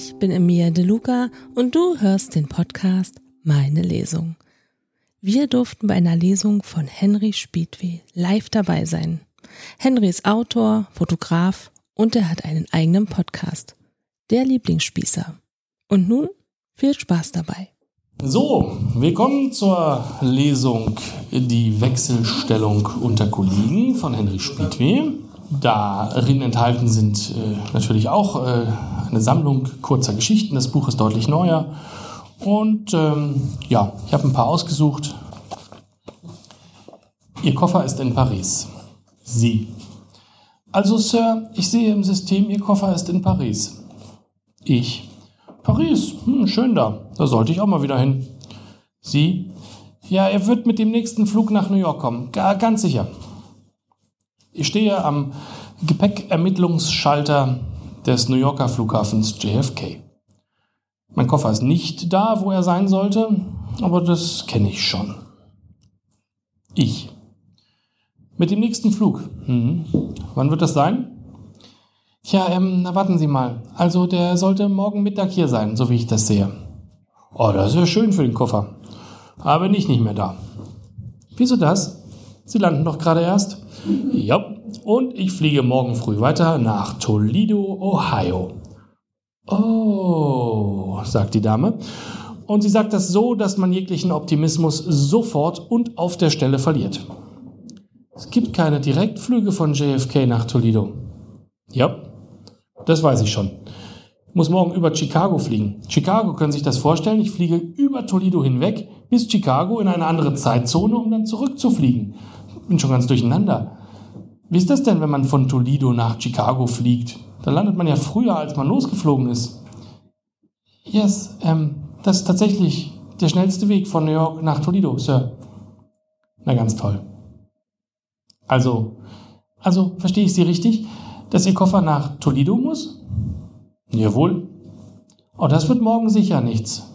Ich bin Emilia De Luca und du hörst den Podcast Meine Lesung. Wir durften bei einer Lesung von Henry Spiedweh live dabei sein. Henry ist Autor, Fotograf und er hat einen eigenen Podcast. Der Lieblingsspießer. Und nun viel Spaß dabei. So, willkommen zur Lesung Die Wechselstellung unter Kollegen von Henry Spiedweh. Darin enthalten sind äh, natürlich auch äh, eine Sammlung kurzer Geschichten. Das Buch ist deutlich neuer. Und ähm, ja, ich habe ein paar ausgesucht. Ihr Koffer ist in Paris. Sie. Also, Sir, ich sehe im System, Ihr Koffer ist in Paris. Ich. Paris, hm, schön da. Da sollte ich auch mal wieder hin. Sie? Ja, er wird mit dem nächsten Flug nach New York kommen. G ganz sicher. Ich stehe am Gepäckermittlungsschalter des New Yorker Flughafens JFK. Mein Koffer ist nicht da, wo er sein sollte, aber das kenne ich schon. Ich. Mit dem nächsten Flug. Hm. Wann wird das sein? Tja, ähm, na warten Sie mal. Also der sollte morgen Mittag hier sein, so wie ich das sehe. Oh, das ist ja schön für den Koffer. Aber bin ich nicht mehr da. Wieso das? Sie landen doch gerade erst. Ja, und ich fliege morgen früh weiter nach Toledo, Ohio. Oh, sagt die Dame. Und sie sagt das so, dass man jeglichen Optimismus sofort und auf der Stelle verliert. Es gibt keine Direktflüge von JFK nach Toledo. Ja, das weiß ich schon. Ich muss morgen über Chicago fliegen. Chicago, können Sie sich das vorstellen? Ich fliege über Toledo hinweg bis Chicago in eine andere Zeitzone, um dann zurückzufliegen. Bin schon ganz durcheinander. Wie ist das denn, wenn man von Toledo nach Chicago fliegt? Da landet man ja früher, als man losgeflogen ist. Yes, ähm, das ist tatsächlich der schnellste Weg von New York nach Toledo, Sir. Na, ganz toll. Also, also, verstehe ich Sie richtig? dass Ihr Koffer nach Toledo muss? Jawohl. Oh, das wird morgen sicher nichts.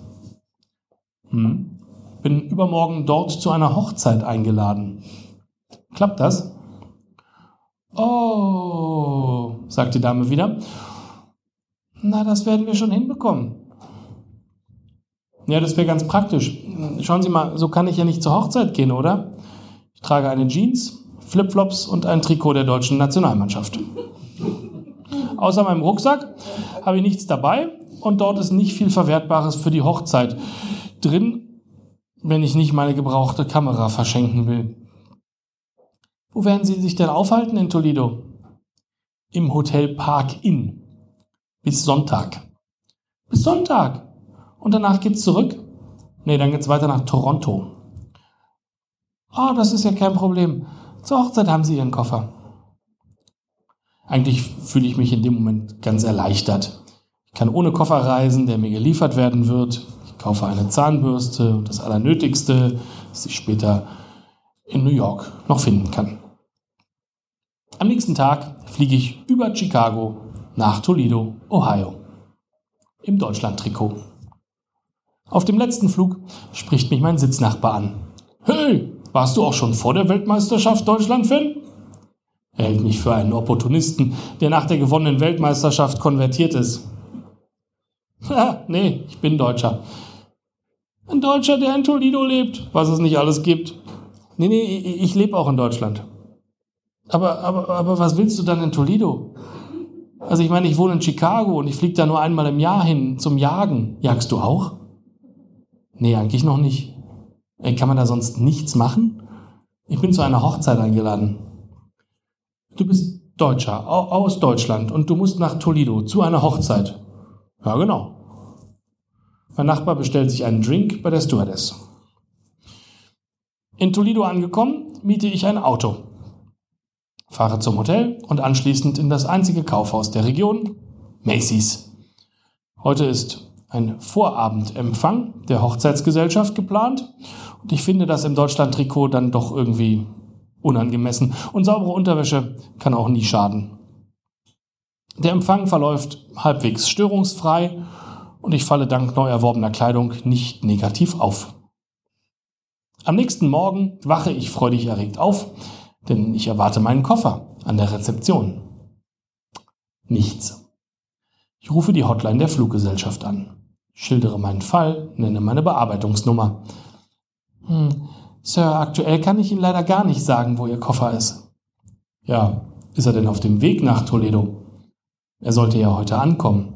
Hm. Bin übermorgen dort zu einer Hochzeit eingeladen. Klappt das? Oh, sagt die Dame wieder. Na, das werden wir schon hinbekommen. Ja, das wäre ganz praktisch. Schauen Sie mal, so kann ich ja nicht zur Hochzeit gehen, oder? Ich trage eine Jeans, Flipflops und ein Trikot der deutschen Nationalmannschaft. Außer meinem Rucksack habe ich nichts dabei und dort ist nicht viel Verwertbares für die Hochzeit drin, wenn ich nicht meine gebrauchte Kamera verschenken will. Wo werden Sie sich denn aufhalten in Toledo? Im Hotel Park Inn. Bis Sonntag. Bis Sonntag. Und danach geht's zurück? Nee, dann geht's weiter nach Toronto. Ah, oh, das ist ja kein Problem. Zur Hochzeit haben Sie Ihren Koffer. Eigentlich fühle ich mich in dem Moment ganz erleichtert. Ich kann ohne Koffer reisen, der mir geliefert werden wird. Ich kaufe eine Zahnbürste und das Allernötigste, das ich später in New York noch finden kann. Am nächsten Tag fliege ich über Chicago nach Toledo, Ohio. Im Deutschland-Trikot. Auf dem letzten Flug spricht mich mein Sitznachbar an. Hey, warst du auch schon vor der Weltmeisterschaft Deutschland-Fan? Er hält mich für einen Opportunisten, der nach der gewonnenen Weltmeisterschaft konvertiert ist. Ha, nee, ich bin Deutscher. Ein Deutscher, der in Toledo lebt, was es nicht alles gibt. Nee, nee, ich lebe auch in Deutschland. Aber, aber, aber was willst du dann in Toledo? Also ich meine, ich wohne in Chicago und ich fliege da nur einmal im Jahr hin zum Jagen. Jagst du auch? Nee, eigentlich noch nicht. Kann man da sonst nichts machen? Ich bin zu einer Hochzeit eingeladen. Du bist Deutscher aus Deutschland und du musst nach Toledo zu einer Hochzeit. Ja, genau. Mein Nachbar bestellt sich einen Drink bei der Stewardess. In Toledo angekommen, miete ich ein Auto. Fahre zum Hotel und anschließend in das einzige Kaufhaus der Region, Macy's. Heute ist ein Vorabendempfang der Hochzeitsgesellschaft geplant und ich finde das im Deutschland-Trikot dann doch irgendwie unangemessen. Und saubere Unterwäsche kann auch nie schaden. Der Empfang verläuft halbwegs störungsfrei und ich falle dank neu erworbener Kleidung nicht negativ auf. Am nächsten Morgen wache ich freudig erregt auf, denn ich erwarte meinen Koffer an der Rezeption. Nichts. Ich rufe die Hotline der Fluggesellschaft an, schildere meinen Fall, nenne meine Bearbeitungsnummer. Hm, Sir, aktuell kann ich Ihnen leider gar nicht sagen, wo Ihr Koffer ist. Ja, ist er denn auf dem Weg nach Toledo? Er sollte ja heute ankommen.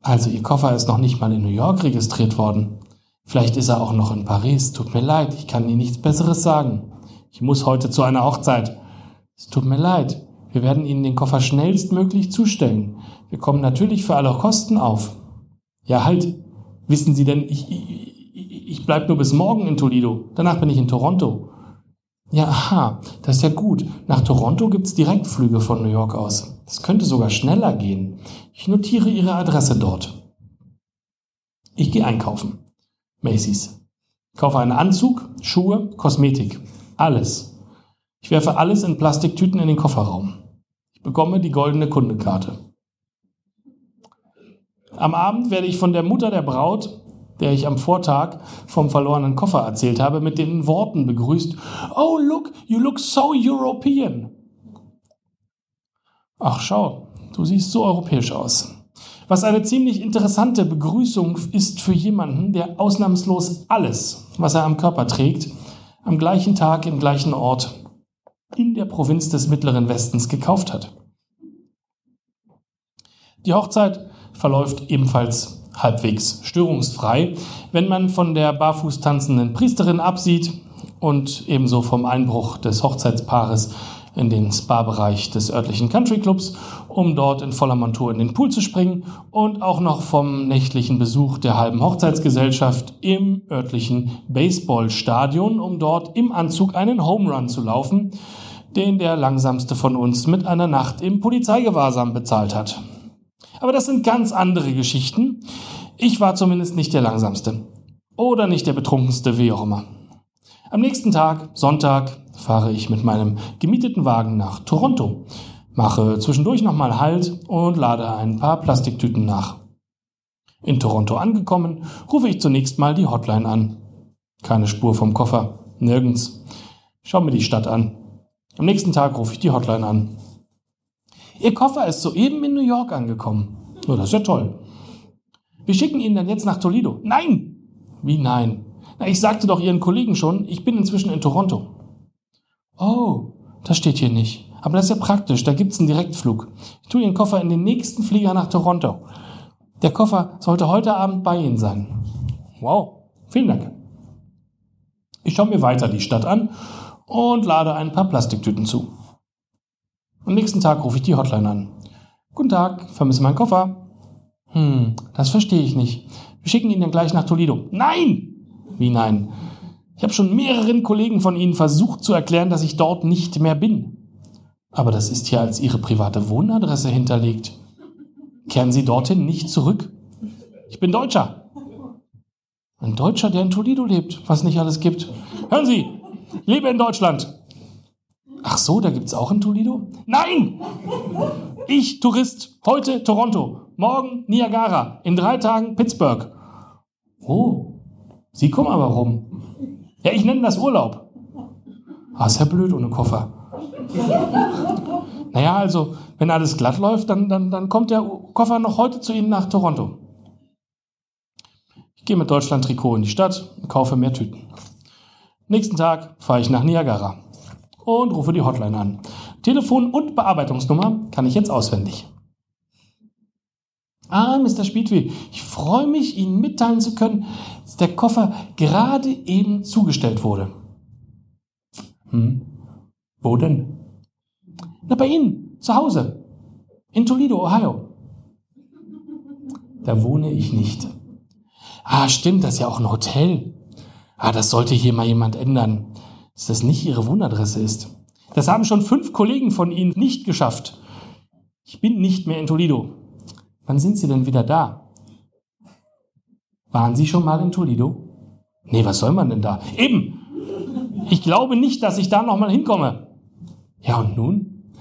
Also Ihr Koffer ist noch nicht mal in New York registriert worden. Vielleicht ist er auch noch in Paris. Tut mir leid, ich kann Ihnen nichts Besseres sagen. Ich muss heute zu einer Hochzeit. Es tut mir leid. Wir werden Ihnen den Koffer schnellstmöglich zustellen. Wir kommen natürlich für alle Kosten auf. Ja, halt. Wissen Sie denn, ich, ich, ich bleib nur bis morgen in Toledo. Danach bin ich in Toronto. Ja, aha, das ist ja gut. Nach Toronto gibt's Direktflüge von New York aus. Das könnte sogar schneller gehen. Ich notiere Ihre Adresse dort. Ich gehe einkaufen. Macy's. Kaufe einen Anzug, Schuhe, Kosmetik. Alles. Ich werfe alles in Plastiktüten in den Kofferraum. Ich bekomme die goldene Kundekarte. Am Abend werde ich von der Mutter der Braut, der ich am Vortag vom verlorenen Koffer erzählt habe, mit den Worten begrüßt, Oh, look, you look so European. Ach, schau, du siehst so europäisch aus. Was eine ziemlich interessante Begrüßung ist für jemanden, der ausnahmslos alles, was er am Körper trägt, am gleichen Tag im gleichen Ort in der Provinz des Mittleren Westens gekauft hat. Die Hochzeit verläuft ebenfalls halbwegs störungsfrei, wenn man von der barfuß tanzenden Priesterin absieht und ebenso vom Einbruch des Hochzeitspaares in den Spa-Bereich des örtlichen Country Clubs, um dort in voller Montur in den Pool zu springen und auch noch vom nächtlichen Besuch der halben Hochzeitsgesellschaft im örtlichen Baseballstadion, um dort im Anzug einen Home Run zu laufen, den der langsamste von uns mit einer Nacht im Polizeigewahrsam bezahlt hat. Aber das sind ganz andere Geschichten. Ich war zumindest nicht der langsamste. Oder nicht der betrunkenste, wie auch immer. Am nächsten Tag, Sonntag, fahre ich mit meinem gemieteten Wagen nach Toronto, mache zwischendurch nochmal Halt und lade ein paar Plastiktüten nach. In Toronto angekommen, rufe ich zunächst mal die Hotline an. Keine Spur vom Koffer, nirgends. Schau mir die Stadt an. Am nächsten Tag rufe ich die Hotline an. Ihr Koffer ist soeben in New York angekommen. Oh, das ist ja toll. Wir schicken ihn dann jetzt nach Toledo. Nein! Wie nein? Na, ich sagte doch Ihren Kollegen schon, ich bin inzwischen in Toronto. Oh, das steht hier nicht. Aber das ist ja praktisch, da gibt's einen Direktflug. Ich tue Ihren Koffer in den nächsten Flieger nach Toronto. Der Koffer sollte heute Abend bei Ihnen sein. Wow, vielen Dank. Ich schaue mir weiter die Stadt an und lade ein paar Plastiktüten zu. Am nächsten Tag rufe ich die Hotline an. Guten Tag, vermisse meinen Koffer. Hm, das verstehe ich nicht. Wir schicken ihn dann gleich nach Toledo. Nein! Wie nein? Ich habe schon mehreren Kollegen von Ihnen versucht zu erklären, dass ich dort nicht mehr bin. Aber das ist hier als Ihre private Wohnadresse hinterlegt. Kehren Sie dorthin nicht zurück. Ich bin Deutscher. Ein Deutscher, der in Toledo lebt, was nicht alles gibt. Hören Sie, lebe in Deutschland. Ach so, da gibt's auch in Toledo? Nein! Ich, Tourist, heute Toronto, morgen Niagara, in drei Tagen Pittsburgh. Oh, Sie kommen aber rum. Ja, ich nenne das Urlaub. Ah, ist ja blöd ohne Koffer. Naja, also, wenn alles glatt läuft, dann, dann, dann kommt der Koffer noch heute zu Ihnen nach Toronto. Ich gehe mit Deutschland-Trikot in die Stadt und kaufe mehr Tüten. Nächsten Tag fahre ich nach Niagara und rufe die Hotline an. Telefon und Bearbeitungsnummer kann ich jetzt auswendig. Ah, Mr. Spiedweh, ich freue mich, Ihnen mitteilen zu können, dass der Koffer gerade eben zugestellt wurde. Hm, wo denn? Na, bei Ihnen, zu Hause, in Toledo, Ohio. Da wohne ich nicht. Ah, stimmt, das ist ja auch ein Hotel. Ah, das sollte hier mal jemand ändern dass das nicht Ihre Wohnadresse ist. Das haben schon fünf Kollegen von Ihnen nicht geschafft. Ich bin nicht mehr in Toledo. Wann sind Sie denn wieder da? Waren Sie schon mal in Toledo? Nee, was soll man denn da? Eben! Ich glaube nicht, dass ich da nochmal hinkomme. Ja, und nun?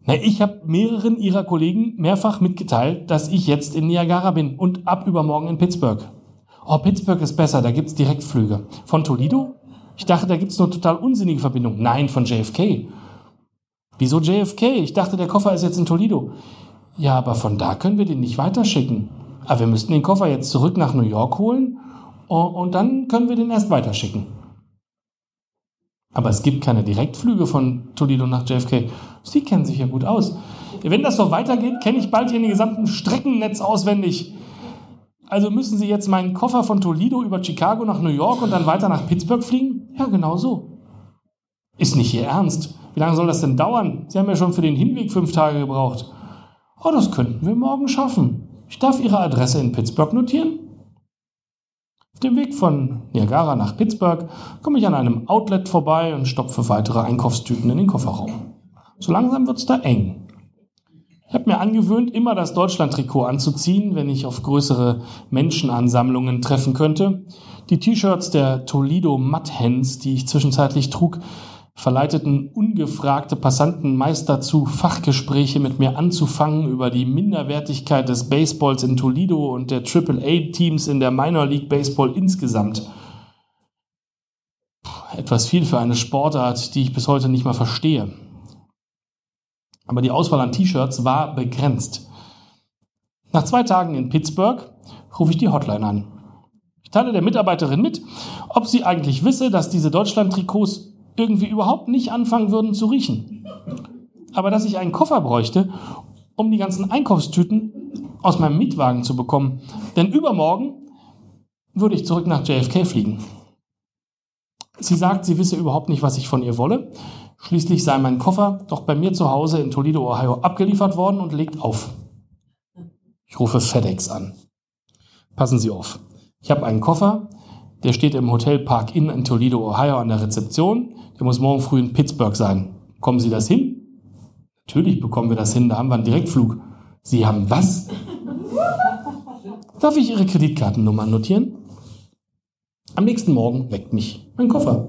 Na, ich habe mehreren Ihrer Kollegen mehrfach mitgeteilt, dass ich jetzt in Niagara bin und ab übermorgen in Pittsburgh. Oh, Pittsburgh ist besser, da gibt's Direktflüge. Von Toledo? Ich dachte, da gibt es eine total unsinnige Verbindung. Nein, von JFK. Wieso JFK? Ich dachte, der Koffer ist jetzt in Toledo. Ja, aber von da können wir den nicht weiterschicken. Aber wir müssten den Koffer jetzt zurück nach New York holen und dann können wir den erst weiterschicken. Aber es gibt keine Direktflüge von Toledo nach JFK. Sie kennen sich ja gut aus. Wenn das so weitergeht, kenne ich bald Ihren gesamten Streckennetz auswendig. Also müssen Sie jetzt meinen Koffer von Toledo über Chicago nach New York und dann weiter nach Pittsburgh fliegen? Ja, genau so. Ist nicht Ihr Ernst. Wie lange soll das denn dauern? Sie haben ja schon für den Hinweg fünf Tage gebraucht. Oh, das könnten wir morgen schaffen. Ich darf Ihre Adresse in Pittsburgh notieren. Auf dem Weg von Niagara nach Pittsburgh komme ich an einem Outlet vorbei und stopfe weitere Einkaufstüten in den Kofferraum. So langsam wird's da eng. Ich habe mir angewöhnt, immer das Deutschland-Trikot anzuziehen, wenn ich auf größere Menschenansammlungen treffen könnte. Die T-Shirts der Toledo Mudhens, die ich zwischenzeitlich trug, verleiteten ungefragte Passanten meist dazu, Fachgespräche mit mir anzufangen über die Minderwertigkeit des Baseballs in Toledo und der AAA-Teams in der Minor League Baseball insgesamt. Etwas viel für eine Sportart, die ich bis heute nicht mal verstehe. Aber die Auswahl an T-Shirts war begrenzt. Nach zwei Tagen in Pittsburgh rufe ich die Hotline an. Ich teile der Mitarbeiterin mit, ob sie eigentlich wisse, dass diese Deutschland-Trikots irgendwie überhaupt nicht anfangen würden zu riechen. Aber dass ich einen Koffer bräuchte, um die ganzen Einkaufstüten aus meinem Mietwagen zu bekommen. Denn übermorgen würde ich zurück nach JFK fliegen. Sie sagt, sie wisse überhaupt nicht, was ich von ihr wolle. Schließlich sei mein Koffer doch bei mir zu Hause in Toledo, Ohio abgeliefert worden und legt auf. Ich rufe FedEx an. Passen Sie auf. Ich habe einen Koffer, der steht im Hotel Park Inn in Toledo, Ohio an der Rezeption. Der muss morgen früh in Pittsburgh sein. Kommen Sie das hin? Natürlich bekommen wir das hin, da haben wir einen Direktflug. Sie haben was? Darf ich Ihre Kreditkartennummer notieren? Am nächsten Morgen weckt mich mein Koffer.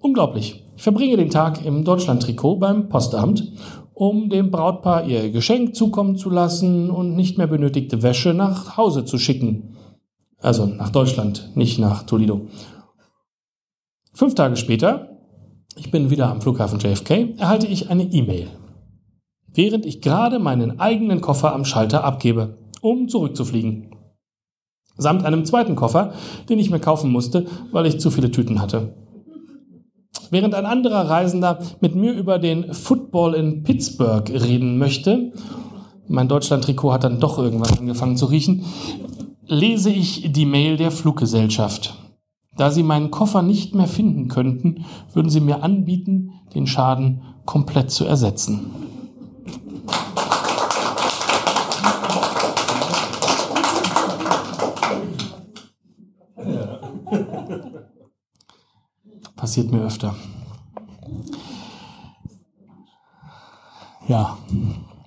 Unglaublich. Ich verbringe den Tag im Deutschland-Trikot beim Postamt, um dem Brautpaar ihr Geschenk zukommen zu lassen und nicht mehr benötigte Wäsche nach Hause zu schicken. Also nach Deutschland, nicht nach Toledo. Fünf Tage später, ich bin wieder am Flughafen JFK, erhalte ich eine E-Mail. Während ich gerade meinen eigenen Koffer am Schalter abgebe, um zurückzufliegen. Samt einem zweiten Koffer, den ich mir kaufen musste, weil ich zu viele Tüten hatte. Während ein anderer Reisender mit mir über den Football in Pittsburgh reden möchte, mein Deutschland-Trikot hat dann doch irgendwann angefangen zu riechen, lese ich die Mail der Fluggesellschaft. Da sie meinen Koffer nicht mehr finden könnten, würden sie mir anbieten, den Schaden komplett zu ersetzen. Passiert mir öfter. Ja,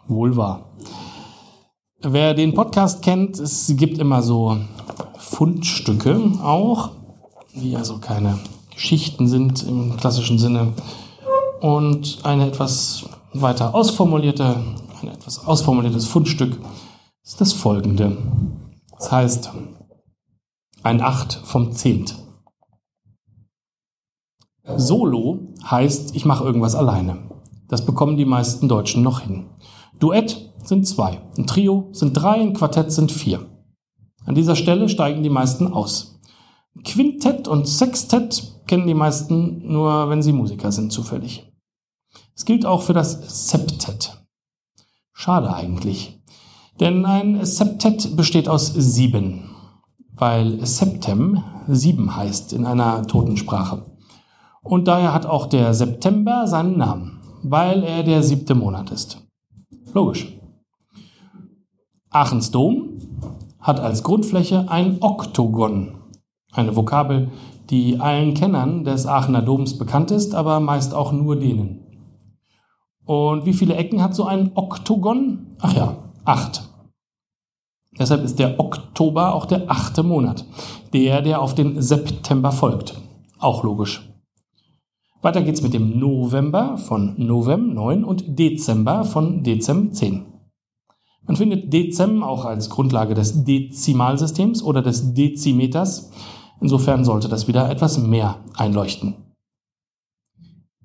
wohl wahr. Wer den Podcast kennt, es gibt immer so Fundstücke auch, die also keine Geschichten sind im klassischen Sinne. Und eine etwas weiter ausformulierte, ein etwas ausformuliertes Fundstück ist das folgende. Das heißt, ein Acht vom Zehnt. Solo heißt, ich mache irgendwas alleine. Das bekommen die meisten Deutschen noch hin. Duett sind zwei, ein Trio sind drei, ein Quartett sind vier. An dieser Stelle steigen die meisten aus. Quintett und Sextett kennen die meisten nur, wenn sie Musiker sind, zufällig. Es gilt auch für das Septett. Schade eigentlich. Denn ein Septett besteht aus sieben, weil Septem sieben heißt in einer Totensprache. Und daher hat auch der September seinen Namen, weil er der siebte Monat ist. Logisch. Aachens Dom hat als Grundfläche ein Oktogon, eine Vokabel, die allen Kennern des Aachener Doms bekannt ist, aber meist auch nur denen. Und wie viele Ecken hat so ein Oktogon? Ach ja, acht. Deshalb ist der Oktober auch der achte Monat, der, der auf den September folgt. Auch logisch. Weiter geht's mit dem November von Novem 9 und Dezember von Dezem 10. Man findet Dezem auch als Grundlage des Dezimalsystems oder des Dezimeters. Insofern sollte das wieder etwas mehr einleuchten.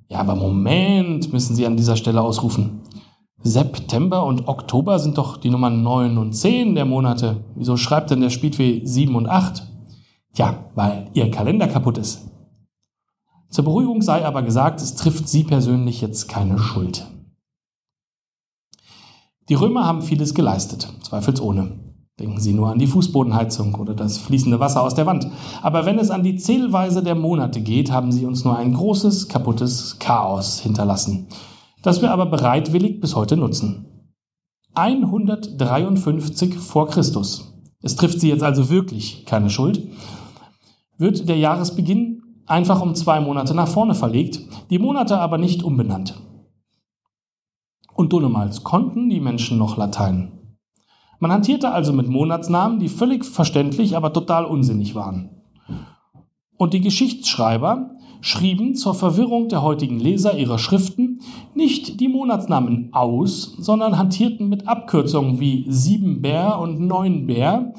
Ja, aber Moment, müssen Sie an dieser Stelle ausrufen. September und Oktober sind doch die Nummern 9 und 10 der Monate. Wieso schreibt denn der Speedway 7 und 8? Tja, weil ihr Kalender kaputt ist. Zur Beruhigung sei aber gesagt, es trifft Sie persönlich jetzt keine Schuld. Die Römer haben vieles geleistet, zweifelsohne. Denken Sie nur an die Fußbodenheizung oder das fließende Wasser aus der Wand. Aber wenn es an die Zählweise der Monate geht, haben sie uns nur ein großes, kaputtes Chaos hinterlassen, das wir aber bereitwillig bis heute nutzen. 153 vor Christus. Es trifft sie jetzt also wirklich keine Schuld. Wird der Jahresbeginn einfach um zwei Monate nach vorne verlegt, die Monate aber nicht umbenannt. Und dunnemals konnten die Menschen noch Latein. Man hantierte also mit Monatsnamen, die völlig verständlich, aber total unsinnig waren. Und die Geschichtsschreiber schrieben zur Verwirrung der heutigen Leser ihrer Schriften nicht die Monatsnamen aus, sondern hantierten mit Abkürzungen wie Siebenbär und Neunbär,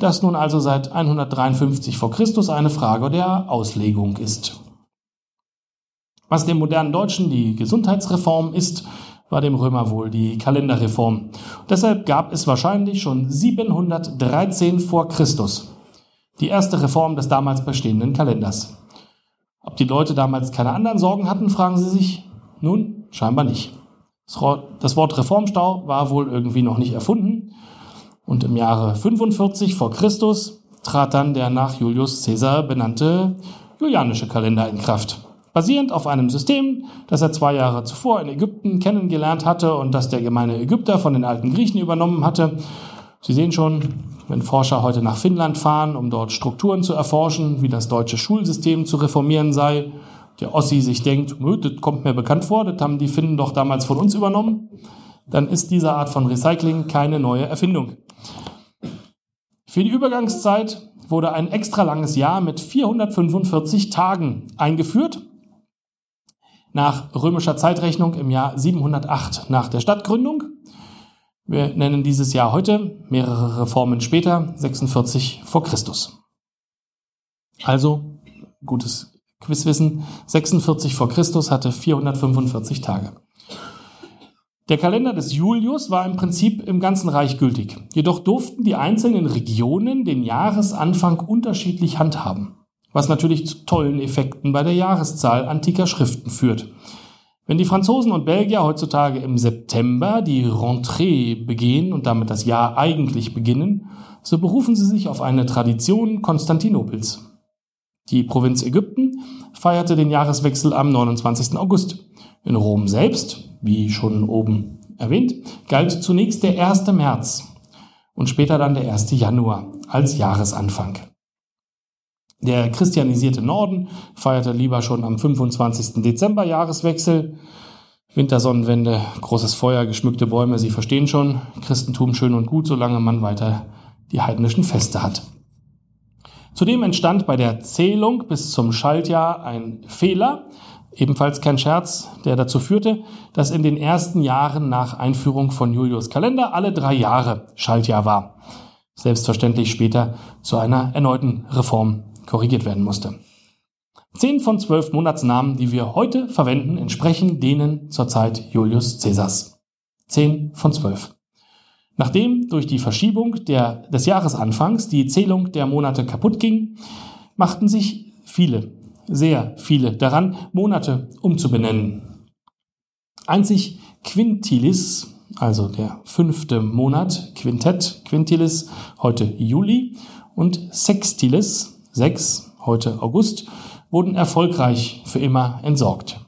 das nun also seit 153 vor Christus eine Frage der Auslegung ist. Was dem modernen Deutschen die Gesundheitsreform ist, war dem Römer wohl die Kalenderreform. Deshalb gab es wahrscheinlich schon 713 vor Christus die erste Reform des damals bestehenden Kalenders. Ob die Leute damals keine anderen Sorgen hatten, fragen sie sich. Nun, scheinbar nicht. Das Wort Reformstau war wohl irgendwie noch nicht erfunden. Und im Jahre 45 vor Christus trat dann der nach Julius Caesar benannte julianische Kalender in Kraft basierend auf einem System, das er zwei Jahre zuvor in Ägypten kennengelernt hatte und das der gemeine Ägypter von den alten Griechen übernommen hatte. Sie sehen schon, wenn Forscher heute nach Finnland fahren, um dort Strukturen zu erforschen, wie das deutsche Schulsystem zu reformieren sei, der Ossi sich denkt, das kommt mir bekannt vor, das haben die Finnen doch damals von uns übernommen, dann ist diese Art von Recycling keine neue Erfindung. Für die Übergangszeit wurde ein extra langes Jahr mit 445 Tagen eingeführt nach römischer Zeitrechnung im Jahr 708 nach der Stadtgründung. Wir nennen dieses Jahr heute, mehrere Reformen später, 46 vor Christus. Also, gutes Quizwissen, 46 vor Christus hatte 445 Tage. Der Kalender des Julius war im Prinzip im ganzen Reich gültig. Jedoch durften die einzelnen Regionen den Jahresanfang unterschiedlich handhaben was natürlich zu tollen Effekten bei der Jahreszahl antiker Schriften führt. Wenn die Franzosen und Belgier heutzutage im September die Rentrée begehen und damit das Jahr eigentlich beginnen, so berufen sie sich auf eine Tradition Konstantinopels. Die Provinz Ägypten feierte den Jahreswechsel am 29. August. In Rom selbst, wie schon oben erwähnt, galt zunächst der 1. März und später dann der 1. Januar als Jahresanfang. Der christianisierte Norden feierte lieber schon am 25. Dezember Jahreswechsel. Wintersonnenwende, großes Feuer, geschmückte Bäume, Sie verstehen schon, Christentum schön und gut, solange man weiter die heidnischen Feste hat. Zudem entstand bei der Zählung bis zum Schaltjahr ein Fehler, ebenfalls kein Scherz, der dazu führte, dass in den ersten Jahren nach Einführung von Julius Kalender alle drei Jahre Schaltjahr war. Selbstverständlich später zu einer erneuten Reform korrigiert werden musste. Zehn von zwölf Monatsnamen, die wir heute verwenden, entsprechen denen zur Zeit Julius Caesars. Zehn von zwölf. Nachdem durch die Verschiebung der, des Jahresanfangs die Zählung der Monate kaputt ging, machten sich viele, sehr viele daran, Monate umzubenennen. Einzig Quintilis, also der fünfte Monat, Quintett, Quintilis, heute Juli, und Sextilis, 6, heute August, wurden erfolgreich für immer entsorgt.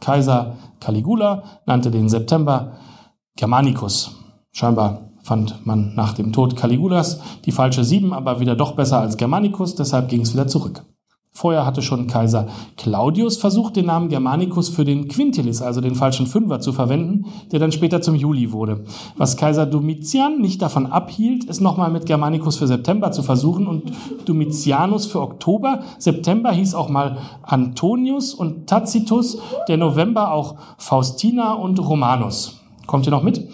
Kaiser Caligula nannte den September Germanicus. Scheinbar fand man nach dem Tod Caligulas die falsche 7, aber wieder doch besser als Germanicus, deshalb ging es wieder zurück. Vorher hatte schon Kaiser Claudius versucht, den Namen Germanicus für den Quintilis, also den falschen Fünfer, zu verwenden, der dann später zum Juli wurde. Was Kaiser Domitian nicht davon abhielt, es nochmal mit Germanicus für September zu versuchen und Domitianus für Oktober. September hieß auch mal Antonius und Tacitus, der November auch Faustina und Romanus. Kommt ihr noch mit?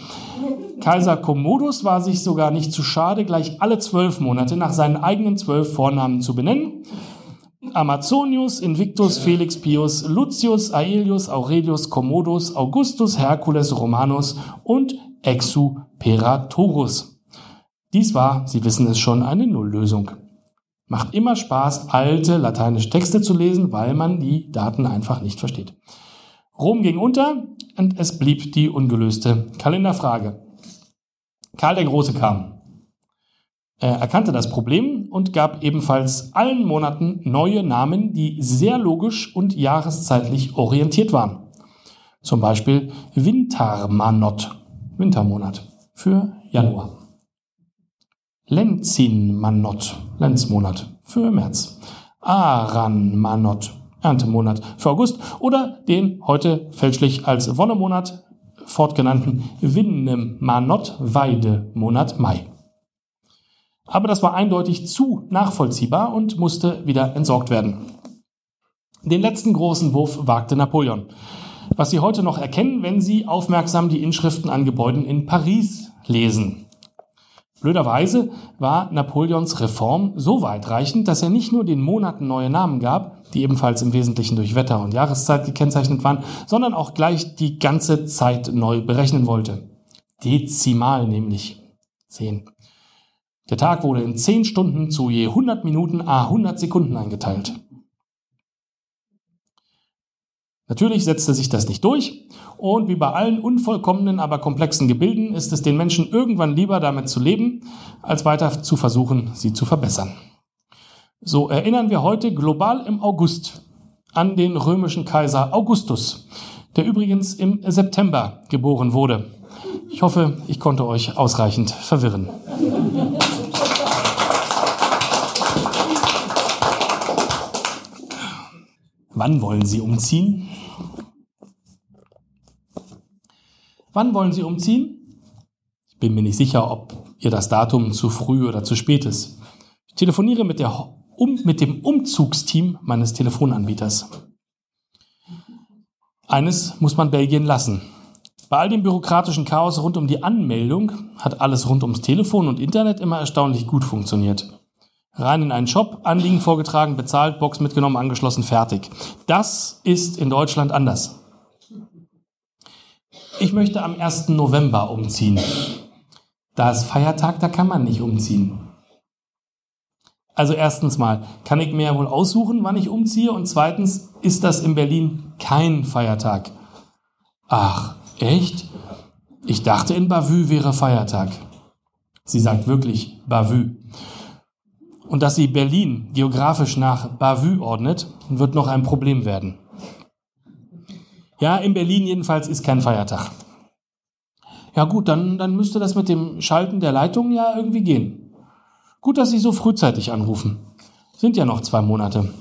Kaiser Commodus war sich sogar nicht zu schade, gleich alle zwölf Monate nach seinen eigenen zwölf Vornamen zu benennen Amazonius, Invictus, Felix Pius, Lucius, Aelius, Aurelius, Commodus, Augustus, Hercules, Romanus und Exuperatorus. Dies war, Sie wissen es schon, eine Nulllösung. Macht immer Spaß, alte lateinische Texte zu lesen, weil man die Daten einfach nicht versteht. Rom ging unter und es blieb die ungelöste Kalenderfrage. Karl der Große kam. Er erkannte das Problem und gab ebenfalls allen Monaten neue Namen, die sehr logisch und jahreszeitlich orientiert waren. Zum Beispiel Wintermanot, Wintermonat für Januar. Lenzinmanot, Lenzmonat für März. Aranmanot, Erntemonat für August oder den heute fälschlich als Wonnemonat fortgenannten Winnemanot, Weidemonat Mai. Aber das war eindeutig zu nachvollziehbar und musste wieder entsorgt werden. Den letzten großen Wurf wagte Napoleon. Was Sie heute noch erkennen, wenn Sie aufmerksam die Inschriften an Gebäuden in Paris lesen. Blöderweise war Napoleons Reform so weitreichend, dass er nicht nur den Monaten neue Namen gab, die ebenfalls im Wesentlichen durch Wetter und Jahreszeit gekennzeichnet waren, sondern auch gleich die ganze Zeit neu berechnen wollte. Dezimal nämlich. Zehn. Der Tag wurde in 10 Stunden zu je 100 Minuten a 100 Sekunden eingeteilt. Natürlich setzte sich das nicht durch und wie bei allen unvollkommenen, aber komplexen Gebilden ist es den Menschen irgendwann lieber damit zu leben, als weiter zu versuchen, sie zu verbessern. So erinnern wir heute global im August an den römischen Kaiser Augustus, der übrigens im September geboren wurde. Ich hoffe, ich konnte euch ausreichend verwirren. Wann wollen Sie umziehen? Wann wollen Sie umziehen? Ich bin mir nicht sicher, ob ihr das Datum zu früh oder zu spät ist. Ich telefoniere mit, der, um, mit dem Umzugsteam meines Telefonanbieters. Eines muss man Belgien lassen. Bei all dem bürokratischen Chaos rund um die Anmeldung hat alles rund ums Telefon und Internet immer erstaunlich gut funktioniert. Rein in einen Shop, Anliegen vorgetragen, bezahlt, Box mitgenommen, angeschlossen, fertig. Das ist in Deutschland anders. Ich möchte am 1. November umziehen. Da ist Feiertag, da kann man nicht umziehen. Also erstens mal, kann ich mir ja wohl aussuchen, wann ich umziehe und zweitens ist das in Berlin kein Feiertag. Ach, echt? Ich dachte, in Bavü wäre Feiertag. Sie sagt wirklich Bavü. Und dass sie Berlin geografisch nach Bavü ordnet, wird noch ein Problem werden. Ja, in Berlin jedenfalls ist kein Feiertag. Ja gut, dann, dann müsste das mit dem Schalten der Leitung ja irgendwie gehen. Gut, dass Sie so frühzeitig anrufen. Sind ja noch zwei Monate.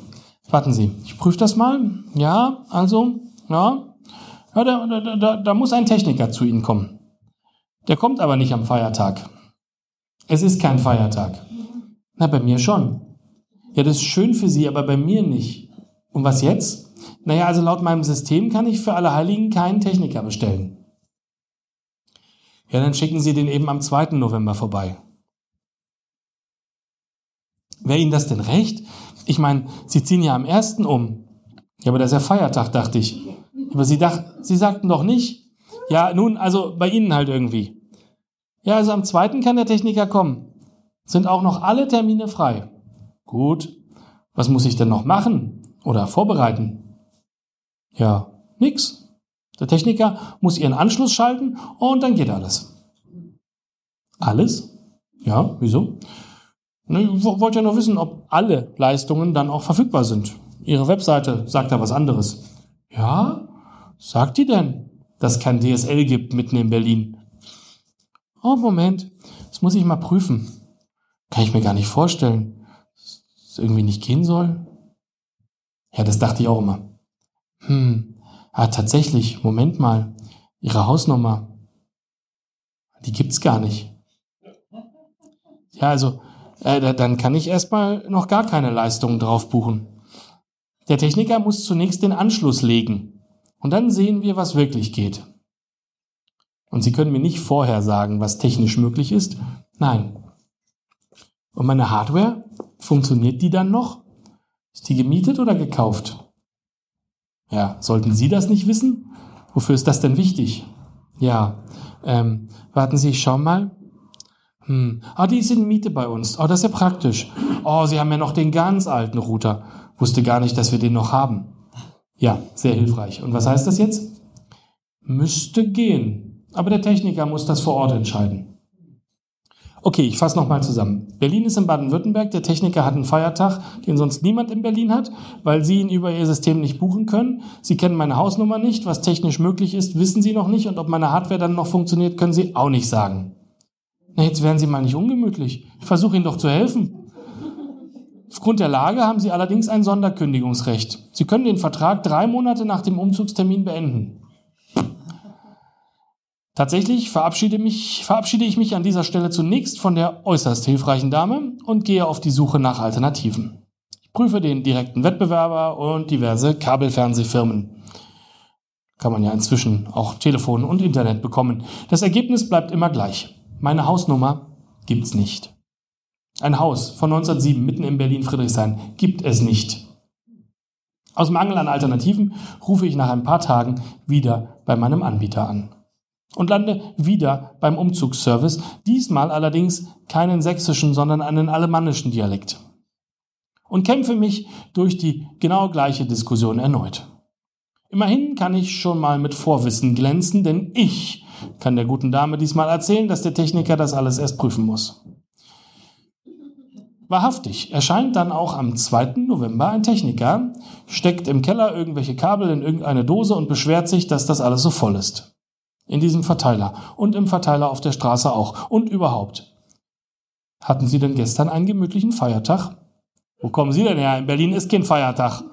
Warten Sie, ich prüfe das mal. Ja, also, ja. ja da, da, da, da muss ein Techniker zu Ihnen kommen. Der kommt aber nicht am Feiertag. Es ist kein Feiertag. Na, bei mir schon. Ja, das ist schön für Sie, aber bei mir nicht. Und was jetzt? Naja, also laut meinem System kann ich für alle Heiligen keinen Techniker bestellen. Ja, dann schicken Sie den eben am 2. November vorbei. Wäre Ihnen das denn recht? Ich meine, Sie ziehen ja am 1. um. Ja, aber das ist ja Feiertag, dachte ich. Aber Sie, dach, Sie sagten doch nicht. Ja, nun, also bei Ihnen halt irgendwie. Ja, also am 2. kann der Techniker kommen. Sind auch noch alle Termine frei. Gut. Was muss ich denn noch machen? Oder vorbereiten? Ja, nix. Der Techniker muss ihren Anschluss schalten und dann geht alles. Alles? Ja, wieso? Ich wollte ja nur wissen, ob alle Leistungen dann auch verfügbar sind. Ihre Webseite sagt da was anderes. Ja? Sagt die denn, dass es kein DSL gibt mitten in Berlin? Oh, Moment. Das muss ich mal prüfen. Kann ich mir gar nicht vorstellen. Dass es irgendwie nicht gehen soll? Ja, das dachte ich auch immer. Hm, ah, tatsächlich, Moment mal, Ihre Hausnummer, die gibt's gar nicht. Ja, also, äh, dann kann ich erstmal noch gar keine Leistungen drauf buchen. Der Techniker muss zunächst den Anschluss legen. Und dann sehen wir, was wirklich geht. Und Sie können mir nicht vorher sagen, was technisch möglich ist. Nein. Und meine Hardware, funktioniert die dann noch? Ist die gemietet oder gekauft? Ja, sollten Sie das nicht wissen? Wofür ist das denn wichtig? Ja, ähm, warten Sie, ich schau mal. Hm. Ah, die ist in Miete bei uns. Oh, das ist ja praktisch. Oh, Sie haben ja noch den ganz alten Router. Wusste gar nicht, dass wir den noch haben. Ja, sehr hilfreich. Und was heißt das jetzt? Müsste gehen. Aber der Techniker muss das vor Ort entscheiden. Okay, ich fasse nochmal zusammen. Berlin ist in Baden-Württemberg. Der Techniker hat einen Feiertag, den sonst niemand in Berlin hat, weil Sie ihn über Ihr System nicht buchen können. Sie kennen meine Hausnummer nicht. Was technisch möglich ist, wissen Sie noch nicht. Und ob meine Hardware dann noch funktioniert, können Sie auch nicht sagen. Na, jetzt werden Sie mal nicht ungemütlich. Ich versuche Ihnen doch zu helfen. Aufgrund der Lage haben Sie allerdings ein Sonderkündigungsrecht. Sie können den Vertrag drei Monate nach dem Umzugstermin beenden. Tatsächlich verabschiede, mich, verabschiede ich mich an dieser Stelle zunächst von der äußerst hilfreichen Dame und gehe auf die Suche nach Alternativen. Ich prüfe den direkten Wettbewerber und diverse Kabelfernsehfirmen. Kann man ja inzwischen auch Telefon und Internet bekommen. Das Ergebnis bleibt immer gleich. Meine Hausnummer gibt's nicht. Ein Haus von 1907 mitten in Berlin-Friedrichshain gibt es nicht. Aus Mangel an Alternativen rufe ich nach ein paar Tagen wieder bei meinem Anbieter an und lande wieder beim Umzugsservice, diesmal allerdings keinen sächsischen, sondern einen alemannischen Dialekt. Und kämpfe mich durch die genau gleiche Diskussion erneut. Immerhin kann ich schon mal mit Vorwissen glänzen, denn ich kann der guten Dame diesmal erzählen, dass der Techniker das alles erst prüfen muss. Wahrhaftig erscheint dann auch am 2. November ein Techniker, steckt im Keller irgendwelche Kabel in irgendeine Dose und beschwert sich, dass das alles so voll ist in diesem Verteiler und im Verteiler auf der Straße auch und überhaupt. Hatten Sie denn gestern einen gemütlichen Feiertag? Wo kommen Sie denn her? In Berlin ist kein Feiertag.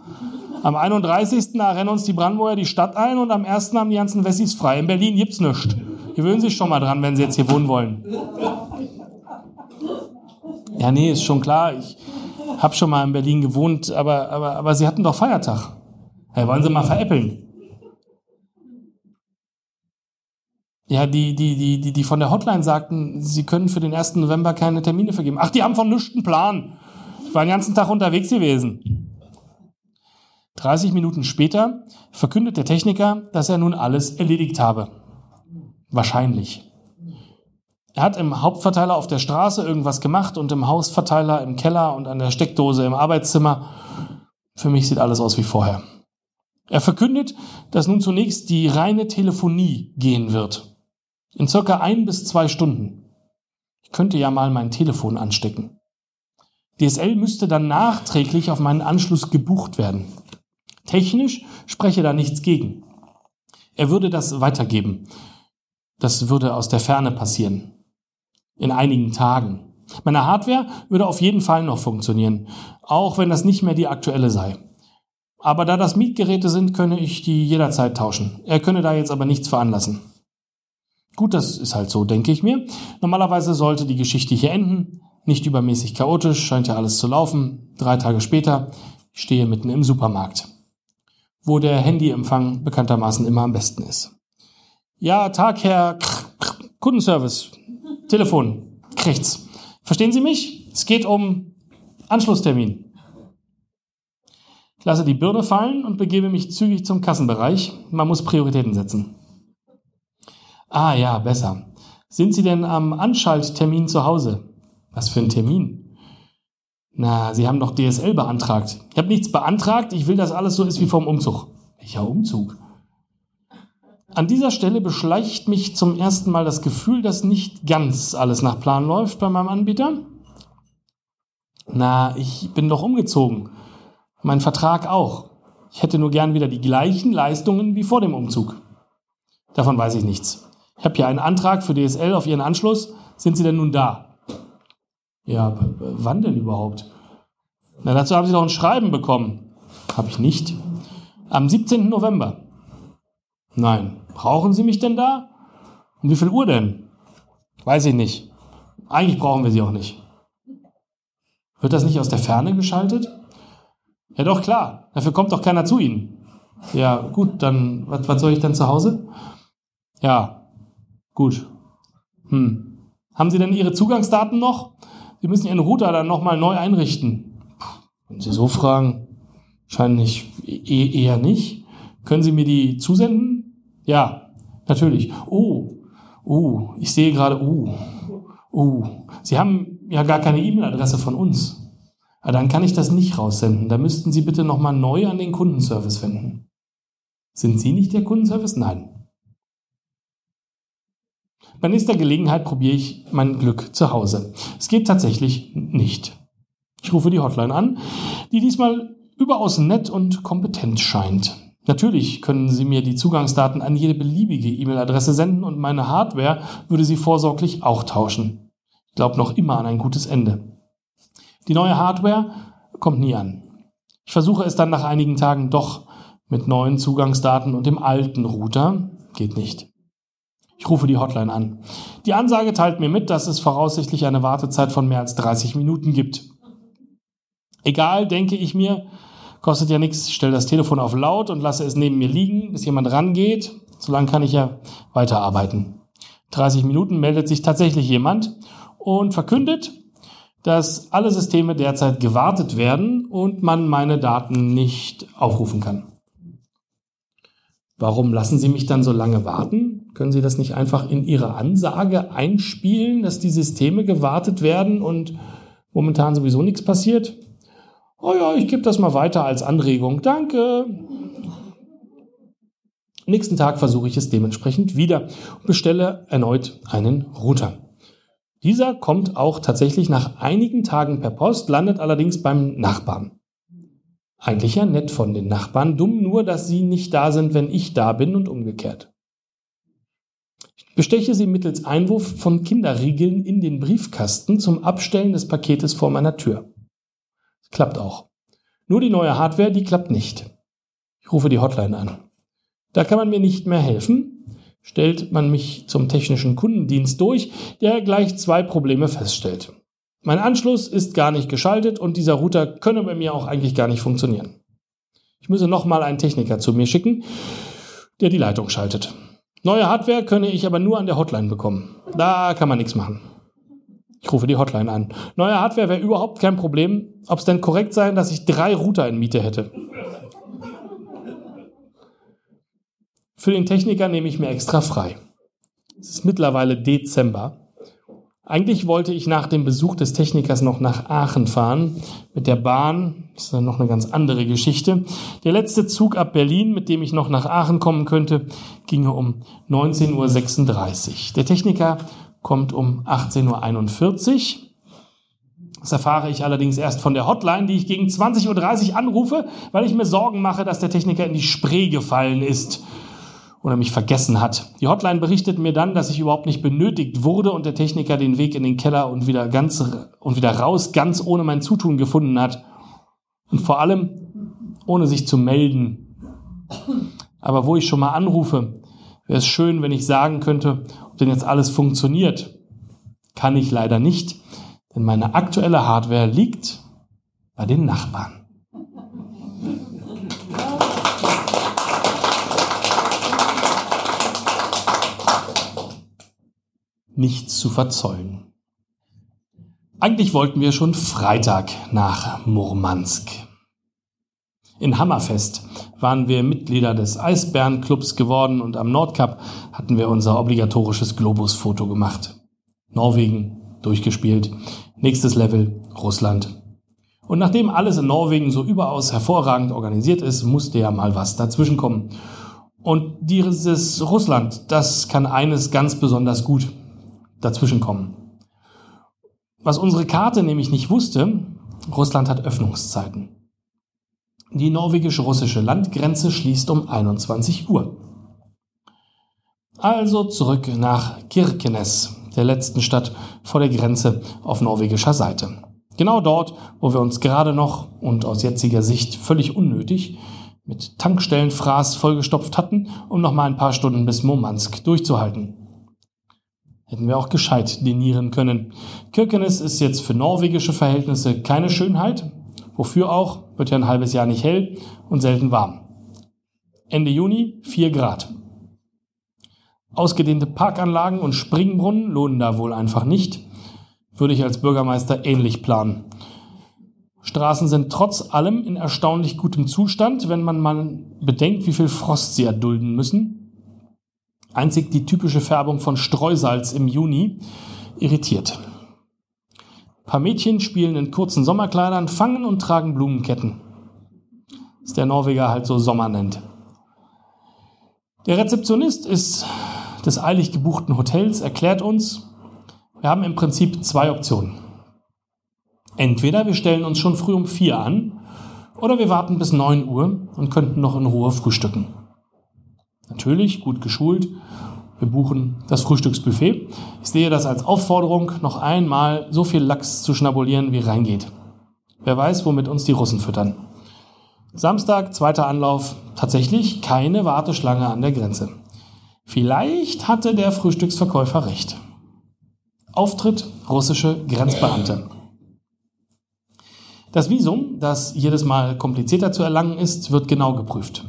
Am 31. rennen uns die Brandenburger die Stadt ein und am 1. haben die ganzen Wessis frei. In Berlin gibt's nichts. Gewöhnen Sie sich schon mal dran, wenn Sie jetzt hier wohnen wollen. Ja, nee, ist schon klar. Ich habe schon mal in Berlin gewohnt, aber, aber, aber Sie hatten doch Feiertag. Hey, wollen Sie mal veräppeln? Ja, die, die, die, die, die von der Hotline sagten, sie können für den 1. November keine Termine vergeben. Ach, die haben von nichts einen Plan. Ich war den ganzen Tag unterwegs gewesen. 30 Minuten später verkündet der Techniker, dass er nun alles erledigt habe. Wahrscheinlich. Er hat im Hauptverteiler auf der Straße irgendwas gemacht und im Hausverteiler im Keller und an der Steckdose im Arbeitszimmer. Für mich sieht alles aus wie vorher. Er verkündet, dass nun zunächst die reine Telefonie gehen wird. In circa ein bis zwei Stunden. Ich könnte ja mal mein Telefon anstecken. DSL müsste dann nachträglich auf meinen Anschluss gebucht werden. Technisch spreche da nichts gegen. Er würde das weitergeben. Das würde aus der Ferne passieren. In einigen Tagen. Meine Hardware würde auf jeden Fall noch funktionieren, auch wenn das nicht mehr die aktuelle sei. Aber da das Mietgeräte sind, könne ich die jederzeit tauschen. Er könne da jetzt aber nichts veranlassen. Gut, das ist halt so, denke ich mir. Normalerweise sollte die Geschichte hier enden. Nicht übermäßig chaotisch, scheint ja alles zu laufen. Drei Tage später, stehe mitten im Supermarkt, wo der Handyempfang bekanntermaßen immer am besten ist. Ja, Tag, Herr Kundenservice. Telefon. Rechts. Verstehen Sie mich? Es geht um Anschlusstermin. Ich lasse die Birne fallen und begebe mich zügig zum Kassenbereich. Man muss Prioritäten setzen. Ah ja, besser. Sind Sie denn am Anschalttermin zu Hause? Was für ein Termin? Na, Sie haben doch DSL beantragt. Ich habe nichts beantragt, ich will, dass alles so ist wie vom Umzug. Welcher Umzug? An dieser Stelle beschleicht mich zum ersten Mal das Gefühl, dass nicht ganz alles nach Plan läuft bei meinem Anbieter. Na, ich bin doch umgezogen. Mein Vertrag auch. Ich hätte nur gern wieder die gleichen Leistungen wie vor dem Umzug. Davon weiß ich nichts. Ich habe hier einen Antrag für DSL auf Ihren Anschluss. Sind Sie denn nun da? Ja, wann denn überhaupt? Na, dazu haben Sie doch ein Schreiben bekommen. Habe ich nicht. Am 17. November. Nein. Brauchen Sie mich denn da? Um wie viel Uhr denn? Weiß ich nicht. Eigentlich brauchen wir Sie auch nicht. Wird das nicht aus der Ferne geschaltet? Ja, doch, klar. Dafür kommt doch keiner zu Ihnen. Ja, gut, dann, was, was soll ich denn zu Hause? Ja, Gut. Hm. Haben Sie denn Ihre Zugangsdaten noch? Sie müssen Ihren Router dann nochmal neu einrichten. Wenn Sie so fragen. Wahrscheinlich e eher nicht. Können Sie mir die zusenden? Ja, natürlich. Oh, oh, ich sehe gerade, oh, oh. Sie haben ja gar keine E-Mail-Adresse von uns. Ja, dann kann ich das nicht raussenden. Da müssten Sie bitte nochmal neu an den Kundenservice wenden. Sind Sie nicht der Kundenservice? Nein. Bei nächster Gelegenheit probiere ich mein Glück zu Hause. Es geht tatsächlich nicht. Ich rufe die Hotline an, die diesmal überaus nett und kompetent scheint. Natürlich können Sie mir die Zugangsdaten an jede beliebige E-Mail-Adresse senden und meine Hardware würde sie vorsorglich auch tauschen. Ich glaube noch immer an ein gutes Ende. Die neue Hardware kommt nie an. Ich versuche es dann nach einigen Tagen doch mit neuen Zugangsdaten und dem alten Router. Geht nicht. Ich rufe die Hotline an. Die Ansage teilt mir mit, dass es voraussichtlich eine Wartezeit von mehr als 30 Minuten gibt. Egal, denke ich mir, kostet ja nichts. Ich stelle das Telefon auf laut und lasse es neben mir liegen, bis jemand rangeht. Solange kann ich ja weiterarbeiten. 30 Minuten meldet sich tatsächlich jemand und verkündet, dass alle Systeme derzeit gewartet werden und man meine Daten nicht aufrufen kann. Warum lassen Sie mich dann so lange warten? Können Sie das nicht einfach in Ihre Ansage einspielen, dass die Systeme gewartet werden und momentan sowieso nichts passiert? Oh ja, ich gebe das mal weiter als Anregung. Danke. Nächsten Tag versuche ich es dementsprechend wieder und bestelle erneut einen Router. Dieser kommt auch tatsächlich nach einigen Tagen per Post, landet allerdings beim Nachbarn. Eigentlich ja nett von den Nachbarn, dumm nur, dass sie nicht da sind, wenn ich da bin und umgekehrt. Besteche sie mittels Einwurf von Kinderriegeln in den Briefkasten zum Abstellen des Paketes vor meiner Tür. Das klappt auch. Nur die neue Hardware, die klappt nicht. Ich rufe die Hotline an. Da kann man mir nicht mehr helfen, stellt man mich zum technischen Kundendienst durch, der gleich zwei Probleme feststellt. Mein Anschluss ist gar nicht geschaltet und dieser Router könne bei mir auch eigentlich gar nicht funktionieren. Ich müsse nochmal einen Techniker zu mir schicken, der die Leitung schaltet. Neue Hardware könne ich aber nur an der Hotline bekommen. Da kann man nichts machen. Ich rufe die Hotline an. Neue Hardware wäre überhaupt kein Problem. Ob es denn korrekt sei, dass ich drei Router in Miete hätte. Für den Techniker nehme ich mir extra frei. Es ist mittlerweile Dezember. Eigentlich wollte ich nach dem Besuch des Technikers noch nach Aachen fahren mit der Bahn. Das ist dann noch eine ganz andere Geschichte. Der letzte Zug ab Berlin, mit dem ich noch nach Aachen kommen könnte, ginge um 19.36 Uhr. Der Techniker kommt um 18.41 Uhr. Das erfahre ich allerdings erst von der Hotline, die ich gegen 20.30 Uhr anrufe, weil ich mir Sorgen mache, dass der Techniker in die Spree gefallen ist oder mich vergessen hat. Die Hotline berichtet mir dann, dass ich überhaupt nicht benötigt wurde und der Techniker den Weg in den Keller und wieder ganz und wieder raus ganz ohne mein Zutun gefunden hat. Und vor allem ohne sich zu melden. Aber wo ich schon mal anrufe, wäre es schön, wenn ich sagen könnte, ob denn jetzt alles funktioniert. Kann ich leider nicht, denn meine aktuelle Hardware liegt bei den Nachbarn. Nichts zu verzollen. Eigentlich wollten wir schon Freitag nach Murmansk. In Hammerfest waren wir Mitglieder des Eisbärenclubs geworden und am Nordkap hatten wir unser obligatorisches Globus-Foto gemacht. Norwegen durchgespielt. Nächstes Level Russland. Und nachdem alles in Norwegen so überaus hervorragend organisiert ist, musste ja mal was dazwischenkommen. Und dieses Russland, das kann eines ganz besonders gut dazwischenkommen. Was unsere Karte nämlich nicht wusste, Russland hat Öffnungszeiten. Die norwegisch-russische Landgrenze schließt um 21 Uhr. Also zurück nach Kirkenes, der letzten Stadt vor der Grenze auf norwegischer Seite. Genau dort, wo wir uns gerade noch und aus jetziger Sicht völlig unnötig mit Tankstellenfraß vollgestopft hatten, um noch mal ein paar Stunden bis Murmansk durchzuhalten. Hätten wir auch gescheit dinieren können. Kirkenes ist jetzt für norwegische Verhältnisse keine Schönheit. Wofür auch, wird ja ein halbes Jahr nicht hell und selten warm. Ende Juni 4 Grad. Ausgedehnte Parkanlagen und Springbrunnen lohnen da wohl einfach nicht. Würde ich als Bürgermeister ähnlich planen. Straßen sind trotz allem in erstaunlich gutem Zustand, wenn man mal bedenkt, wie viel Frost sie erdulden müssen. Einzig die typische Färbung von Streusalz im Juni irritiert. Ein paar Mädchen spielen in kurzen Sommerkleidern, fangen und tragen Blumenketten. Was der Norweger halt so Sommer nennt. Der Rezeptionist ist des eilig gebuchten Hotels erklärt uns, wir haben im Prinzip zwei Optionen. Entweder wir stellen uns schon früh um vier an oder wir warten bis neun Uhr und könnten noch in Ruhe frühstücken. Natürlich, gut geschult, wir buchen das Frühstücksbuffet. Ich sehe das als Aufforderung, noch einmal so viel Lachs zu schnabulieren, wie reingeht. Wer weiß, womit uns die Russen füttern. Samstag, zweiter Anlauf, tatsächlich keine Warteschlange an der Grenze. Vielleicht hatte der Frühstücksverkäufer recht. Auftritt russische Grenzbeamte. Das Visum, das jedes Mal komplizierter zu erlangen ist, wird genau geprüft.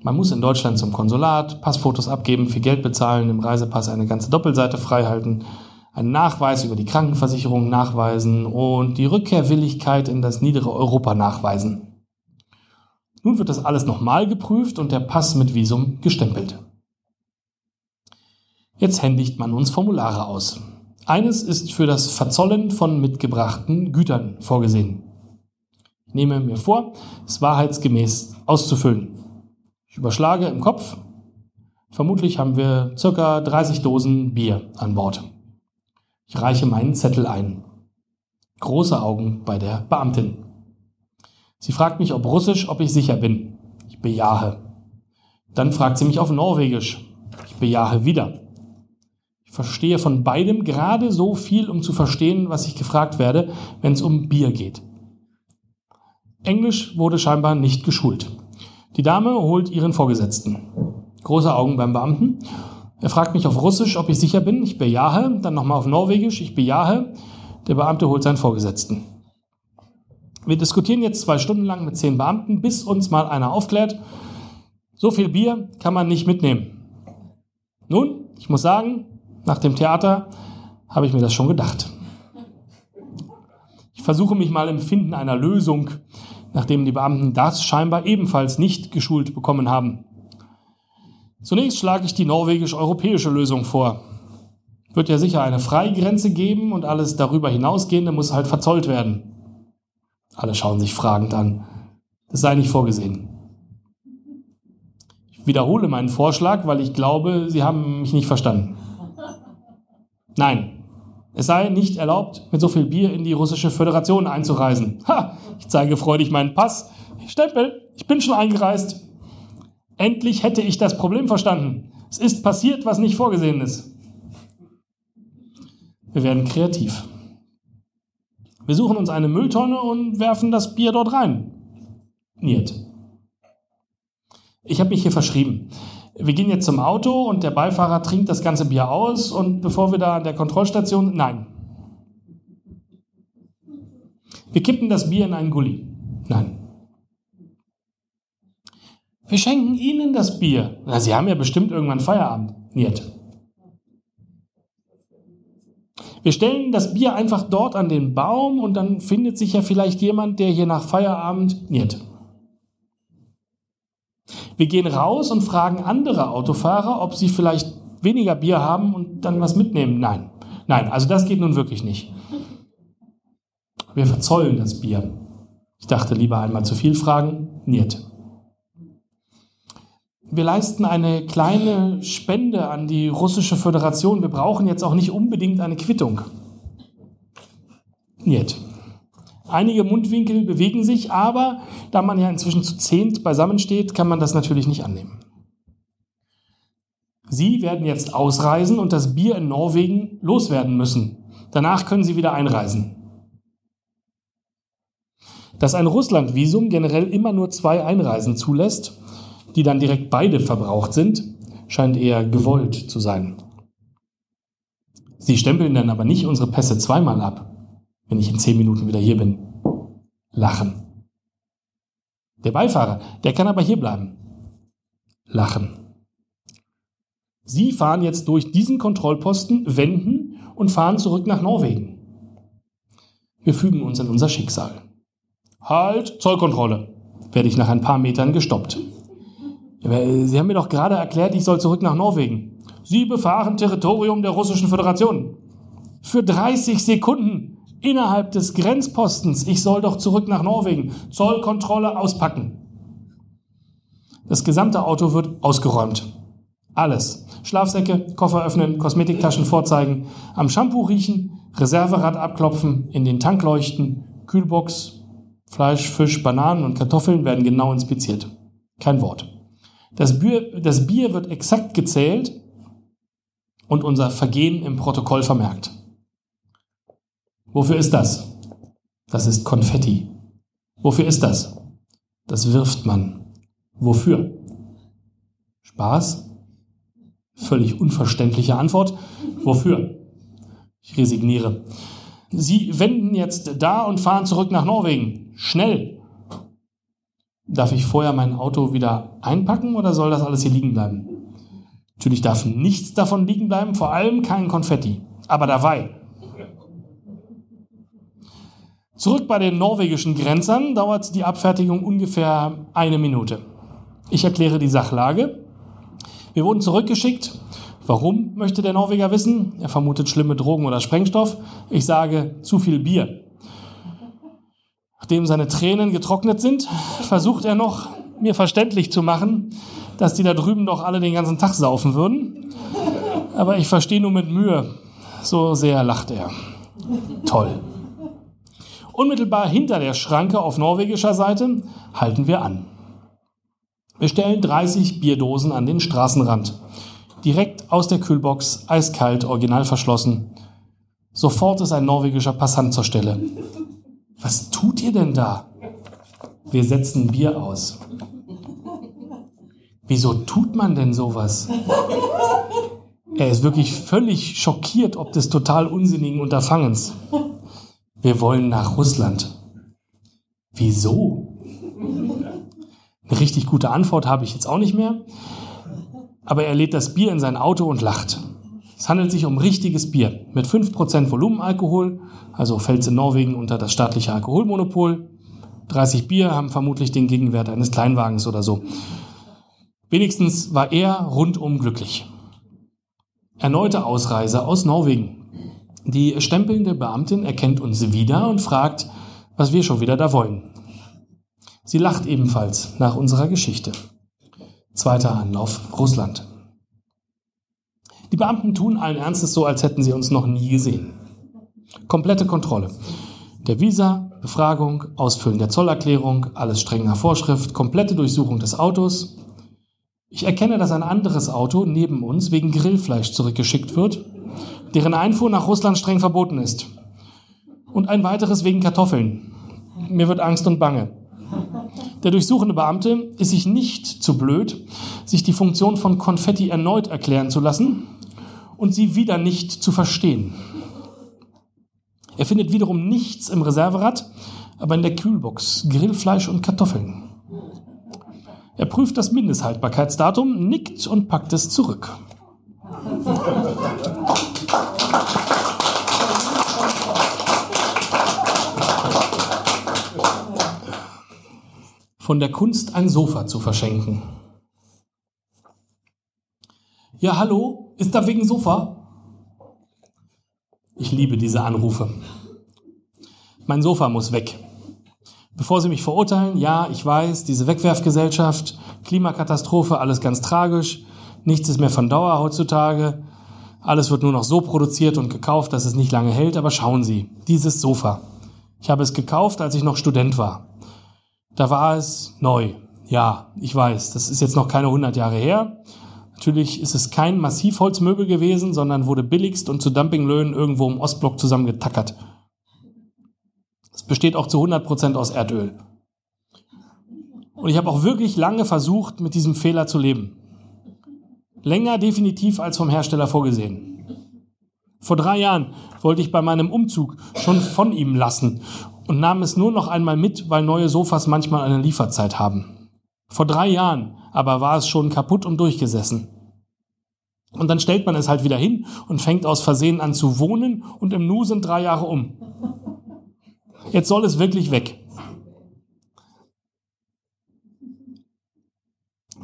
Man muss in Deutschland zum Konsulat, Passfotos abgeben, viel Geld bezahlen, im Reisepass eine ganze Doppelseite freihalten, einen Nachweis über die Krankenversicherung nachweisen und die Rückkehrwilligkeit in das niedere Europa nachweisen. Nun wird das alles nochmal geprüft und der Pass mit Visum gestempelt. Jetzt händigt man uns Formulare aus. Eines ist für das Verzollen von mitgebrachten Gütern vorgesehen. Ich nehme mir vor, es wahrheitsgemäß auszufüllen. Überschlage im Kopf. Vermutlich haben wir ca. 30 Dosen Bier an Bord. Ich reiche meinen Zettel ein. Große Augen bei der Beamtin. Sie fragt mich, ob Russisch, ob ich sicher bin. Ich bejahe. Dann fragt sie mich auf Norwegisch. Ich bejahe wieder. Ich verstehe von beidem gerade so viel, um zu verstehen, was ich gefragt werde, wenn es um Bier geht. Englisch wurde scheinbar nicht geschult. Die Dame holt ihren Vorgesetzten. Große Augen beim Beamten. Er fragt mich auf Russisch, ob ich sicher bin. Ich bejahe. Dann nochmal auf Norwegisch. Ich bejahe. Der Beamte holt seinen Vorgesetzten. Wir diskutieren jetzt zwei Stunden lang mit zehn Beamten, bis uns mal einer aufklärt, so viel Bier kann man nicht mitnehmen. Nun, ich muss sagen, nach dem Theater habe ich mir das schon gedacht. Ich versuche mich mal im Finden einer Lösung, nachdem die Beamten das scheinbar ebenfalls nicht geschult bekommen haben. Zunächst schlage ich die norwegisch-europäische Lösung vor. Wird ja sicher eine Freigrenze geben und alles darüber hinausgehende muss halt verzollt werden. Alle schauen sich fragend an. Das sei nicht vorgesehen. Ich wiederhole meinen Vorschlag, weil ich glaube, Sie haben mich nicht verstanden. Nein, es sei nicht erlaubt, mit so viel Bier in die russische Föderation einzureisen. Ha, ich zeige freudig meinen Pass. Stempel, ich bin schon eingereist. Endlich hätte ich das Problem verstanden. Es ist passiert, was nicht vorgesehen ist. Wir werden kreativ. Wir suchen uns eine Mülltonne und werfen das Bier dort rein. Niet. Ich habe mich hier verschrieben wir gehen jetzt zum Auto und der Beifahrer trinkt das ganze Bier aus und bevor wir da an der Kontrollstation, nein. Wir kippen das Bier in einen Gully. Nein. Wir schenken Ihnen das Bier. Na, Sie haben ja bestimmt irgendwann Feierabend. Niet. Wir stellen das Bier einfach dort an den Baum und dann findet sich ja vielleicht jemand, der hier nach Feierabend. Niet. Wir gehen raus und fragen andere Autofahrer, ob sie vielleicht weniger Bier haben und dann was mitnehmen. Nein, nein, also das geht nun wirklich nicht. Wir verzollen das Bier. Ich dachte lieber einmal zu viel fragen. Niet. Wir leisten eine kleine Spende an die russische Föderation. Wir brauchen jetzt auch nicht unbedingt eine Quittung. Niet. Einige Mundwinkel bewegen sich, aber da man ja inzwischen zu zehnt beisammensteht, kann man das natürlich nicht annehmen. Sie werden jetzt ausreisen und das Bier in Norwegen loswerden müssen. Danach können Sie wieder einreisen. Dass ein Russlandvisum generell immer nur zwei Einreisen zulässt, die dann direkt beide verbraucht sind, scheint eher gewollt zu sein. Sie stempeln dann aber nicht unsere Pässe zweimal ab wenn ich in zehn Minuten wieder hier bin. Lachen. Der Beifahrer, der kann aber hier bleiben. Lachen. Sie fahren jetzt durch diesen Kontrollposten, wenden und fahren zurück nach Norwegen. Wir fügen uns in unser Schicksal. Halt, Zollkontrolle. Werde ich nach ein paar Metern gestoppt. Sie haben mir doch gerade erklärt, ich soll zurück nach Norwegen. Sie befahren Territorium der Russischen Föderation. Für 30 Sekunden innerhalb des Grenzpostens. Ich soll doch zurück nach Norwegen. Zollkontrolle auspacken. Das gesamte Auto wird ausgeräumt. Alles. Schlafsäcke, Koffer öffnen, Kosmetiktaschen vorzeigen, am Shampoo riechen, Reserverad abklopfen, in den Tank leuchten, Kühlbox, Fleisch, Fisch, Bananen und Kartoffeln werden genau inspiziert. Kein Wort. Das Bier, das Bier wird exakt gezählt und unser Vergehen im Protokoll vermerkt. Wofür ist das? Das ist Konfetti. Wofür ist das? Das wirft man. Wofür? Spaß? Völlig unverständliche Antwort. Wofür? Ich resigniere. Sie wenden jetzt da und fahren zurück nach Norwegen. Schnell! Darf ich vorher mein Auto wieder einpacken oder soll das alles hier liegen bleiben? Natürlich darf nichts davon liegen bleiben, vor allem kein Konfetti. Aber dabei. Zurück bei den norwegischen Grenzern dauert die Abfertigung ungefähr eine Minute. Ich erkläre die Sachlage. Wir wurden zurückgeschickt. Warum, möchte der Norweger wissen? Er vermutet schlimme Drogen oder Sprengstoff. Ich sage, zu viel Bier. Nachdem seine Tränen getrocknet sind, versucht er noch, mir verständlich zu machen, dass die da drüben doch alle den ganzen Tag saufen würden. Aber ich verstehe nur mit Mühe. So sehr lacht er. Toll. Unmittelbar hinter der Schranke auf norwegischer Seite halten wir an. Wir stellen 30 Bierdosen an den Straßenrand. Direkt aus der Kühlbox, eiskalt, original verschlossen. Sofort ist ein norwegischer Passant zur Stelle. Was tut ihr denn da? Wir setzen Bier aus. Wieso tut man denn sowas? Er ist wirklich völlig schockiert ob des total unsinnigen Unterfangens. Wir wollen nach Russland. Wieso? Eine richtig gute Antwort habe ich jetzt auch nicht mehr. Aber er lädt das Bier in sein Auto und lacht. Es handelt sich um richtiges Bier mit 5% Volumenalkohol, also fällt es in Norwegen unter das staatliche Alkoholmonopol. 30 Bier haben vermutlich den Gegenwert eines Kleinwagens oder so. Wenigstens war er rundum glücklich. Erneute Ausreise aus Norwegen. Die stempelnde Beamtin erkennt uns wieder und fragt, was wir schon wieder da wollen. Sie lacht ebenfalls nach unserer Geschichte. Zweiter Anlauf Russland. Die Beamten tun allen Ernstes so, als hätten sie uns noch nie gesehen. Komplette Kontrolle. Der Visa, Befragung, Ausfüllen der Zollerklärung, alles streng nach Vorschrift, komplette Durchsuchung des Autos. Ich erkenne, dass ein anderes Auto neben uns wegen Grillfleisch zurückgeschickt wird, deren Einfuhr nach Russland streng verboten ist. Und ein weiteres wegen Kartoffeln. Mir wird Angst und Bange. Der durchsuchende Beamte ist sich nicht zu blöd, sich die Funktion von Konfetti erneut erklären zu lassen und sie wieder nicht zu verstehen. Er findet wiederum nichts im Reserverad, aber in der Kühlbox Grillfleisch und Kartoffeln. Er prüft das Mindesthaltbarkeitsdatum, nickt und packt es zurück. von der Kunst ein Sofa zu verschenken. Ja, hallo, ist da wegen Sofa? Ich liebe diese Anrufe. Mein Sofa muss weg. Bevor Sie mich verurteilen, ja, ich weiß, diese Wegwerfgesellschaft, Klimakatastrophe, alles ganz tragisch, nichts ist mehr von Dauer heutzutage, alles wird nur noch so produziert und gekauft, dass es nicht lange hält, aber schauen Sie, dieses Sofa. Ich habe es gekauft, als ich noch Student war. Da war es neu. Ja, ich weiß, das ist jetzt noch keine 100 Jahre her. Natürlich ist es kein Massivholzmöbel gewesen, sondern wurde billigst und zu Dumpinglöhnen irgendwo im Ostblock zusammengetackert. Es besteht auch zu 100 Prozent aus Erdöl. Und ich habe auch wirklich lange versucht, mit diesem Fehler zu leben. Länger definitiv als vom Hersteller vorgesehen. Vor drei Jahren wollte ich bei meinem Umzug schon von ihm lassen und nahm es nur noch einmal mit, weil neue Sofas manchmal eine Lieferzeit haben. Vor drei Jahren aber war es schon kaputt und durchgesessen. Und dann stellt man es halt wieder hin und fängt aus Versehen an zu wohnen und im Nu sind drei Jahre um. Jetzt soll es wirklich weg.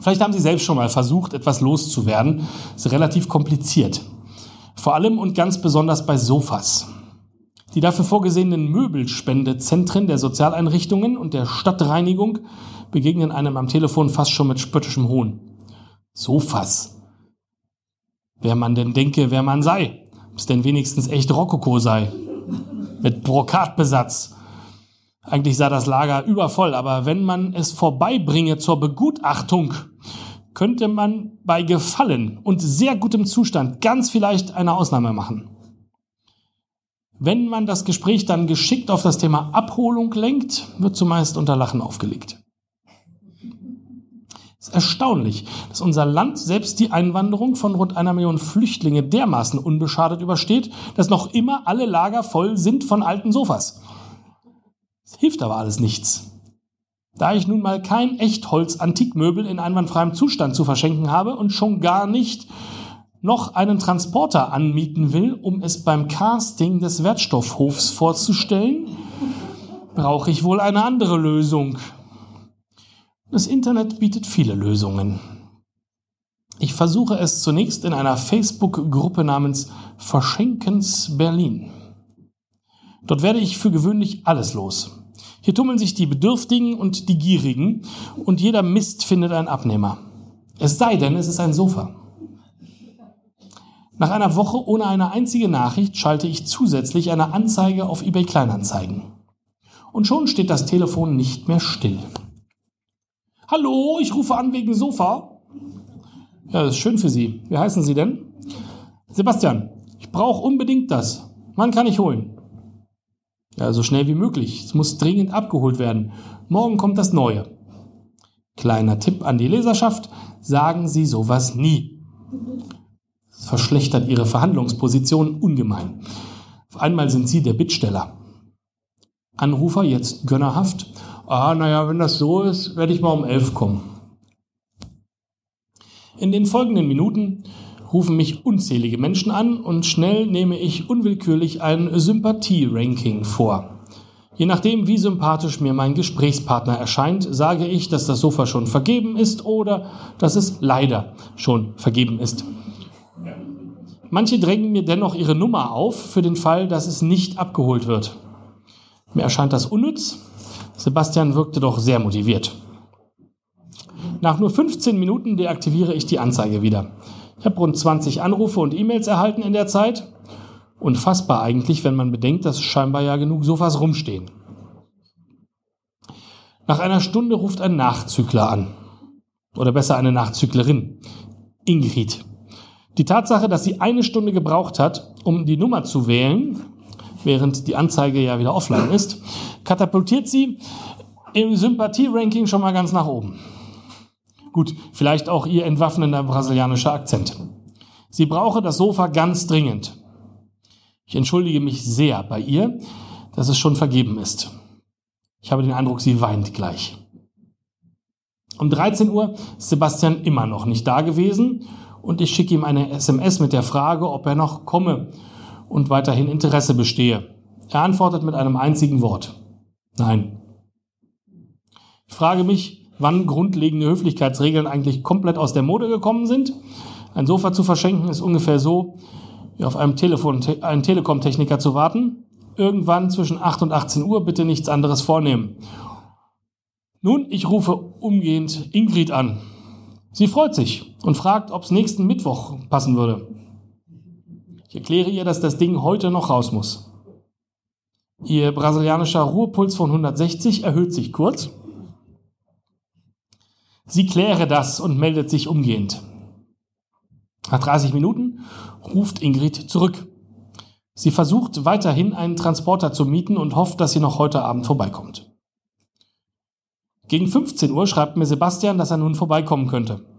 Vielleicht haben Sie selbst schon mal versucht, etwas loszuwerden. Das Ist relativ kompliziert. Vor allem und ganz besonders bei Sofas. Die dafür vorgesehenen Möbelspendezentren der Sozialeinrichtungen und der Stadtreinigung begegnen einem am Telefon fast schon mit spöttischem Hohn. Sofas. Wer man denn denke, wer man sei. Ob es denn wenigstens echt Rokoko sei. Mit Brokatbesatz. Eigentlich sei das Lager übervoll, aber wenn man es vorbeibringe zur Begutachtung, könnte man bei Gefallen und sehr gutem Zustand ganz vielleicht eine Ausnahme machen. Wenn man das Gespräch dann geschickt auf das Thema Abholung lenkt, wird zumeist unter Lachen aufgelegt. Es ist erstaunlich, dass unser Land selbst die Einwanderung von rund einer Million Flüchtlinge dermaßen unbeschadet übersteht, dass noch immer alle Lager voll sind von alten Sofas. Es hilft aber alles nichts. Da ich nun mal kein Echtholz-Antikmöbel in einwandfreiem Zustand zu verschenken habe und schon gar nicht noch einen Transporter anmieten will, um es beim Casting des Wertstoffhofs vorzustellen, brauche ich wohl eine andere Lösung. Das Internet bietet viele Lösungen. Ich versuche es zunächst in einer Facebook-Gruppe namens Verschenkens Berlin. Dort werde ich für gewöhnlich alles los. Hier tummeln sich die Bedürftigen und die Gierigen und jeder Mist findet einen Abnehmer. Es sei denn, es ist ein Sofa. Nach einer Woche ohne eine einzige Nachricht schalte ich zusätzlich eine Anzeige auf eBay Kleinanzeigen. Und schon steht das Telefon nicht mehr still. Hallo, ich rufe an wegen Sofa. Ja, das ist schön für Sie. Wie heißen Sie denn? Sebastian, ich brauche unbedingt das. Wann kann ich holen? Ja, so schnell wie möglich. Es muss dringend abgeholt werden. Morgen kommt das Neue. Kleiner Tipp an die Leserschaft, sagen Sie sowas nie. Das verschlechtert Ihre Verhandlungsposition ungemein. Auf einmal sind Sie der Bittsteller. Anrufer jetzt gönnerhaft. Ah, naja, wenn das so ist, werde ich mal um elf kommen. In den folgenden Minuten rufen mich unzählige Menschen an und schnell nehme ich unwillkürlich ein Sympathie-Ranking vor. Je nachdem, wie sympathisch mir mein Gesprächspartner erscheint, sage ich, dass das Sofa schon vergeben ist oder dass es leider schon vergeben ist. Manche drängen mir dennoch ihre Nummer auf für den Fall, dass es nicht abgeholt wird. Mir erscheint das unnütz. Sebastian wirkte doch sehr motiviert. Nach nur 15 Minuten deaktiviere ich die Anzeige wieder. Ich habe rund 20 Anrufe und E-Mails erhalten in der Zeit. Unfassbar eigentlich, wenn man bedenkt, dass scheinbar ja genug Sofas rumstehen. Nach einer Stunde ruft ein Nachzügler an. Oder besser eine Nachzüglerin. Ingrid. Die Tatsache, dass sie eine Stunde gebraucht hat, um die Nummer zu wählen, während die Anzeige ja wieder offline ist, katapultiert sie im Sympathie-Ranking schon mal ganz nach oben. Gut, vielleicht auch ihr entwaffnender brasilianischer Akzent. Sie brauche das Sofa ganz dringend. Ich entschuldige mich sehr bei ihr, dass es schon vergeben ist. Ich habe den Eindruck, sie weint gleich. Um 13 Uhr ist Sebastian immer noch nicht da gewesen und ich schicke ihm eine SMS mit der Frage, ob er noch komme und weiterhin Interesse bestehe. Er antwortet mit einem einzigen Wort. Nein. Ich frage mich, wann grundlegende Höflichkeitsregeln eigentlich komplett aus der Mode gekommen sind. Ein Sofa zu verschenken ist ungefähr so, wie auf einem Telefon, einen Telekom-Techniker zu warten. Irgendwann zwischen 8 und 18 Uhr bitte nichts anderes vornehmen. Nun, ich rufe umgehend Ingrid an. Sie freut sich und fragt, ob es nächsten Mittwoch passen würde. Ich erkläre ihr, dass das Ding heute noch raus muss. Ihr brasilianischer Ruhepuls von 160 erhöht sich kurz Sie kläre das und meldet sich umgehend. Nach 30 Minuten ruft Ingrid zurück. Sie versucht weiterhin einen Transporter zu mieten und hofft, dass sie noch heute Abend vorbeikommt. Gegen 15 Uhr schreibt mir Sebastian, dass er nun vorbeikommen könnte.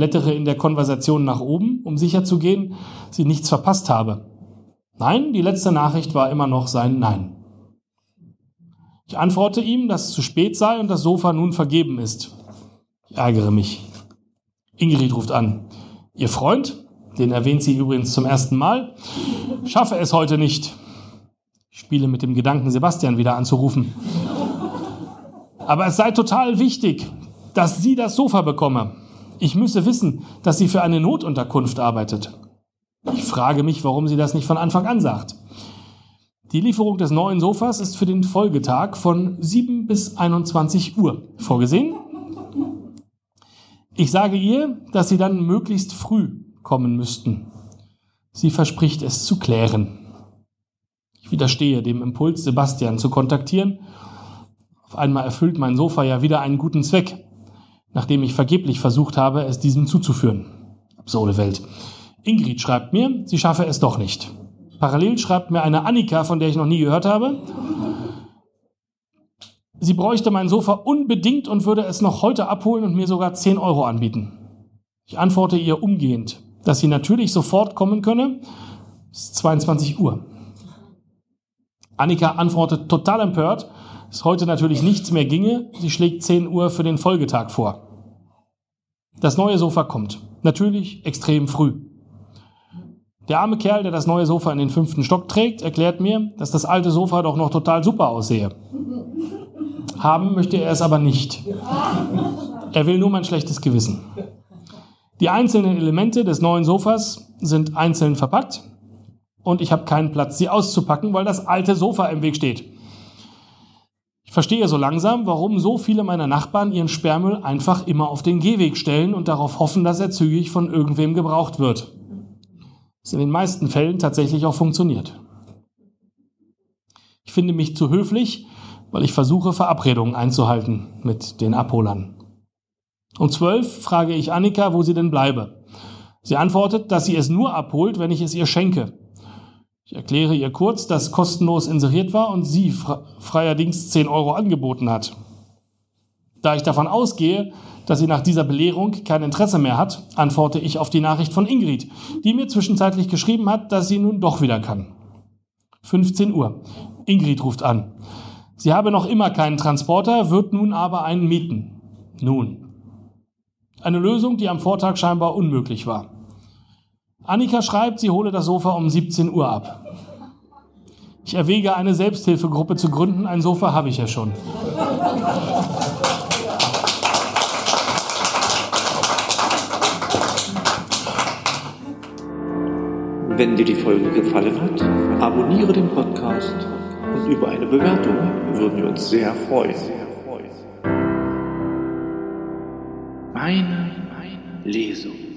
Blättere in der Konversation nach oben, um sicherzugehen, sie nichts verpasst habe. Nein, die letzte Nachricht war immer noch sein Nein. Ich antworte ihm, dass es zu spät sei und das Sofa nun vergeben ist. Ich ärgere mich. Ingrid ruft an. Ihr Freund, den erwähnt sie übrigens zum ersten Mal, schaffe es heute nicht. Ich spiele mit dem Gedanken, Sebastian wieder anzurufen. Aber es sei total wichtig. dass sie das Sofa bekomme. Ich müsse wissen, dass sie für eine Notunterkunft arbeitet. Ich frage mich, warum sie das nicht von Anfang an sagt. Die Lieferung des neuen Sofas ist für den Folgetag von 7 bis 21 Uhr vorgesehen. Ich sage ihr, dass sie dann möglichst früh kommen müssten. Sie verspricht es zu klären. Ich widerstehe dem Impuls, Sebastian zu kontaktieren. Auf einmal erfüllt mein Sofa ja wieder einen guten Zweck, nachdem ich vergeblich versucht habe, es diesem zuzuführen. Absurde Welt. Ingrid schreibt mir, sie schaffe es doch nicht. Parallel schreibt mir eine Annika, von der ich noch nie gehört habe. Sie bräuchte mein Sofa unbedingt und würde es noch heute abholen und mir sogar 10 Euro anbieten. Ich antworte ihr umgehend, dass sie natürlich sofort kommen könne. Es ist 22 Uhr. Annika antwortet total empört, dass heute natürlich nichts mehr ginge. Sie schlägt 10 Uhr für den Folgetag vor. Das neue Sofa kommt. Natürlich extrem früh. Der arme Kerl, der das neue Sofa in den fünften Stock trägt, erklärt mir, dass das alte Sofa doch noch total super aussehe. Haben möchte er es aber nicht. Er will nur mein schlechtes Gewissen. Die einzelnen Elemente des neuen Sofas sind einzeln verpackt und ich habe keinen Platz, sie auszupacken, weil das alte Sofa im Weg steht. Ich verstehe so langsam, warum so viele meiner Nachbarn ihren Sperrmüll einfach immer auf den Gehweg stellen und darauf hoffen, dass er zügig von irgendwem gebraucht wird. Was in den meisten Fällen tatsächlich auch funktioniert. Ich finde mich zu höflich, weil ich versuche, Verabredungen einzuhalten mit den Abholern. Um zwölf frage ich Annika, wo sie denn bleibe. Sie antwortet, dass sie es nur abholt, wenn ich es ihr schenke. Ich erkläre ihr kurz, dass kostenlos inseriert war und sie freierdings 10 Euro angeboten hat. Da ich davon ausgehe, dass sie nach dieser Belehrung kein Interesse mehr hat, antworte ich auf die Nachricht von Ingrid, die mir zwischenzeitlich geschrieben hat, dass sie nun doch wieder kann. 15 Uhr. Ingrid ruft an. Sie habe noch immer keinen Transporter, wird nun aber einen mieten. Nun. Eine Lösung, die am Vortag scheinbar unmöglich war. Annika schreibt, sie hole das Sofa um 17 Uhr ab. Ich erwäge, eine Selbsthilfegruppe zu gründen. Ein Sofa habe ich ja schon. Wenn dir die Folge gefallen hat, abonniere den Podcast und über eine Bewertung würden wir uns sehr freuen. Meine Lesung.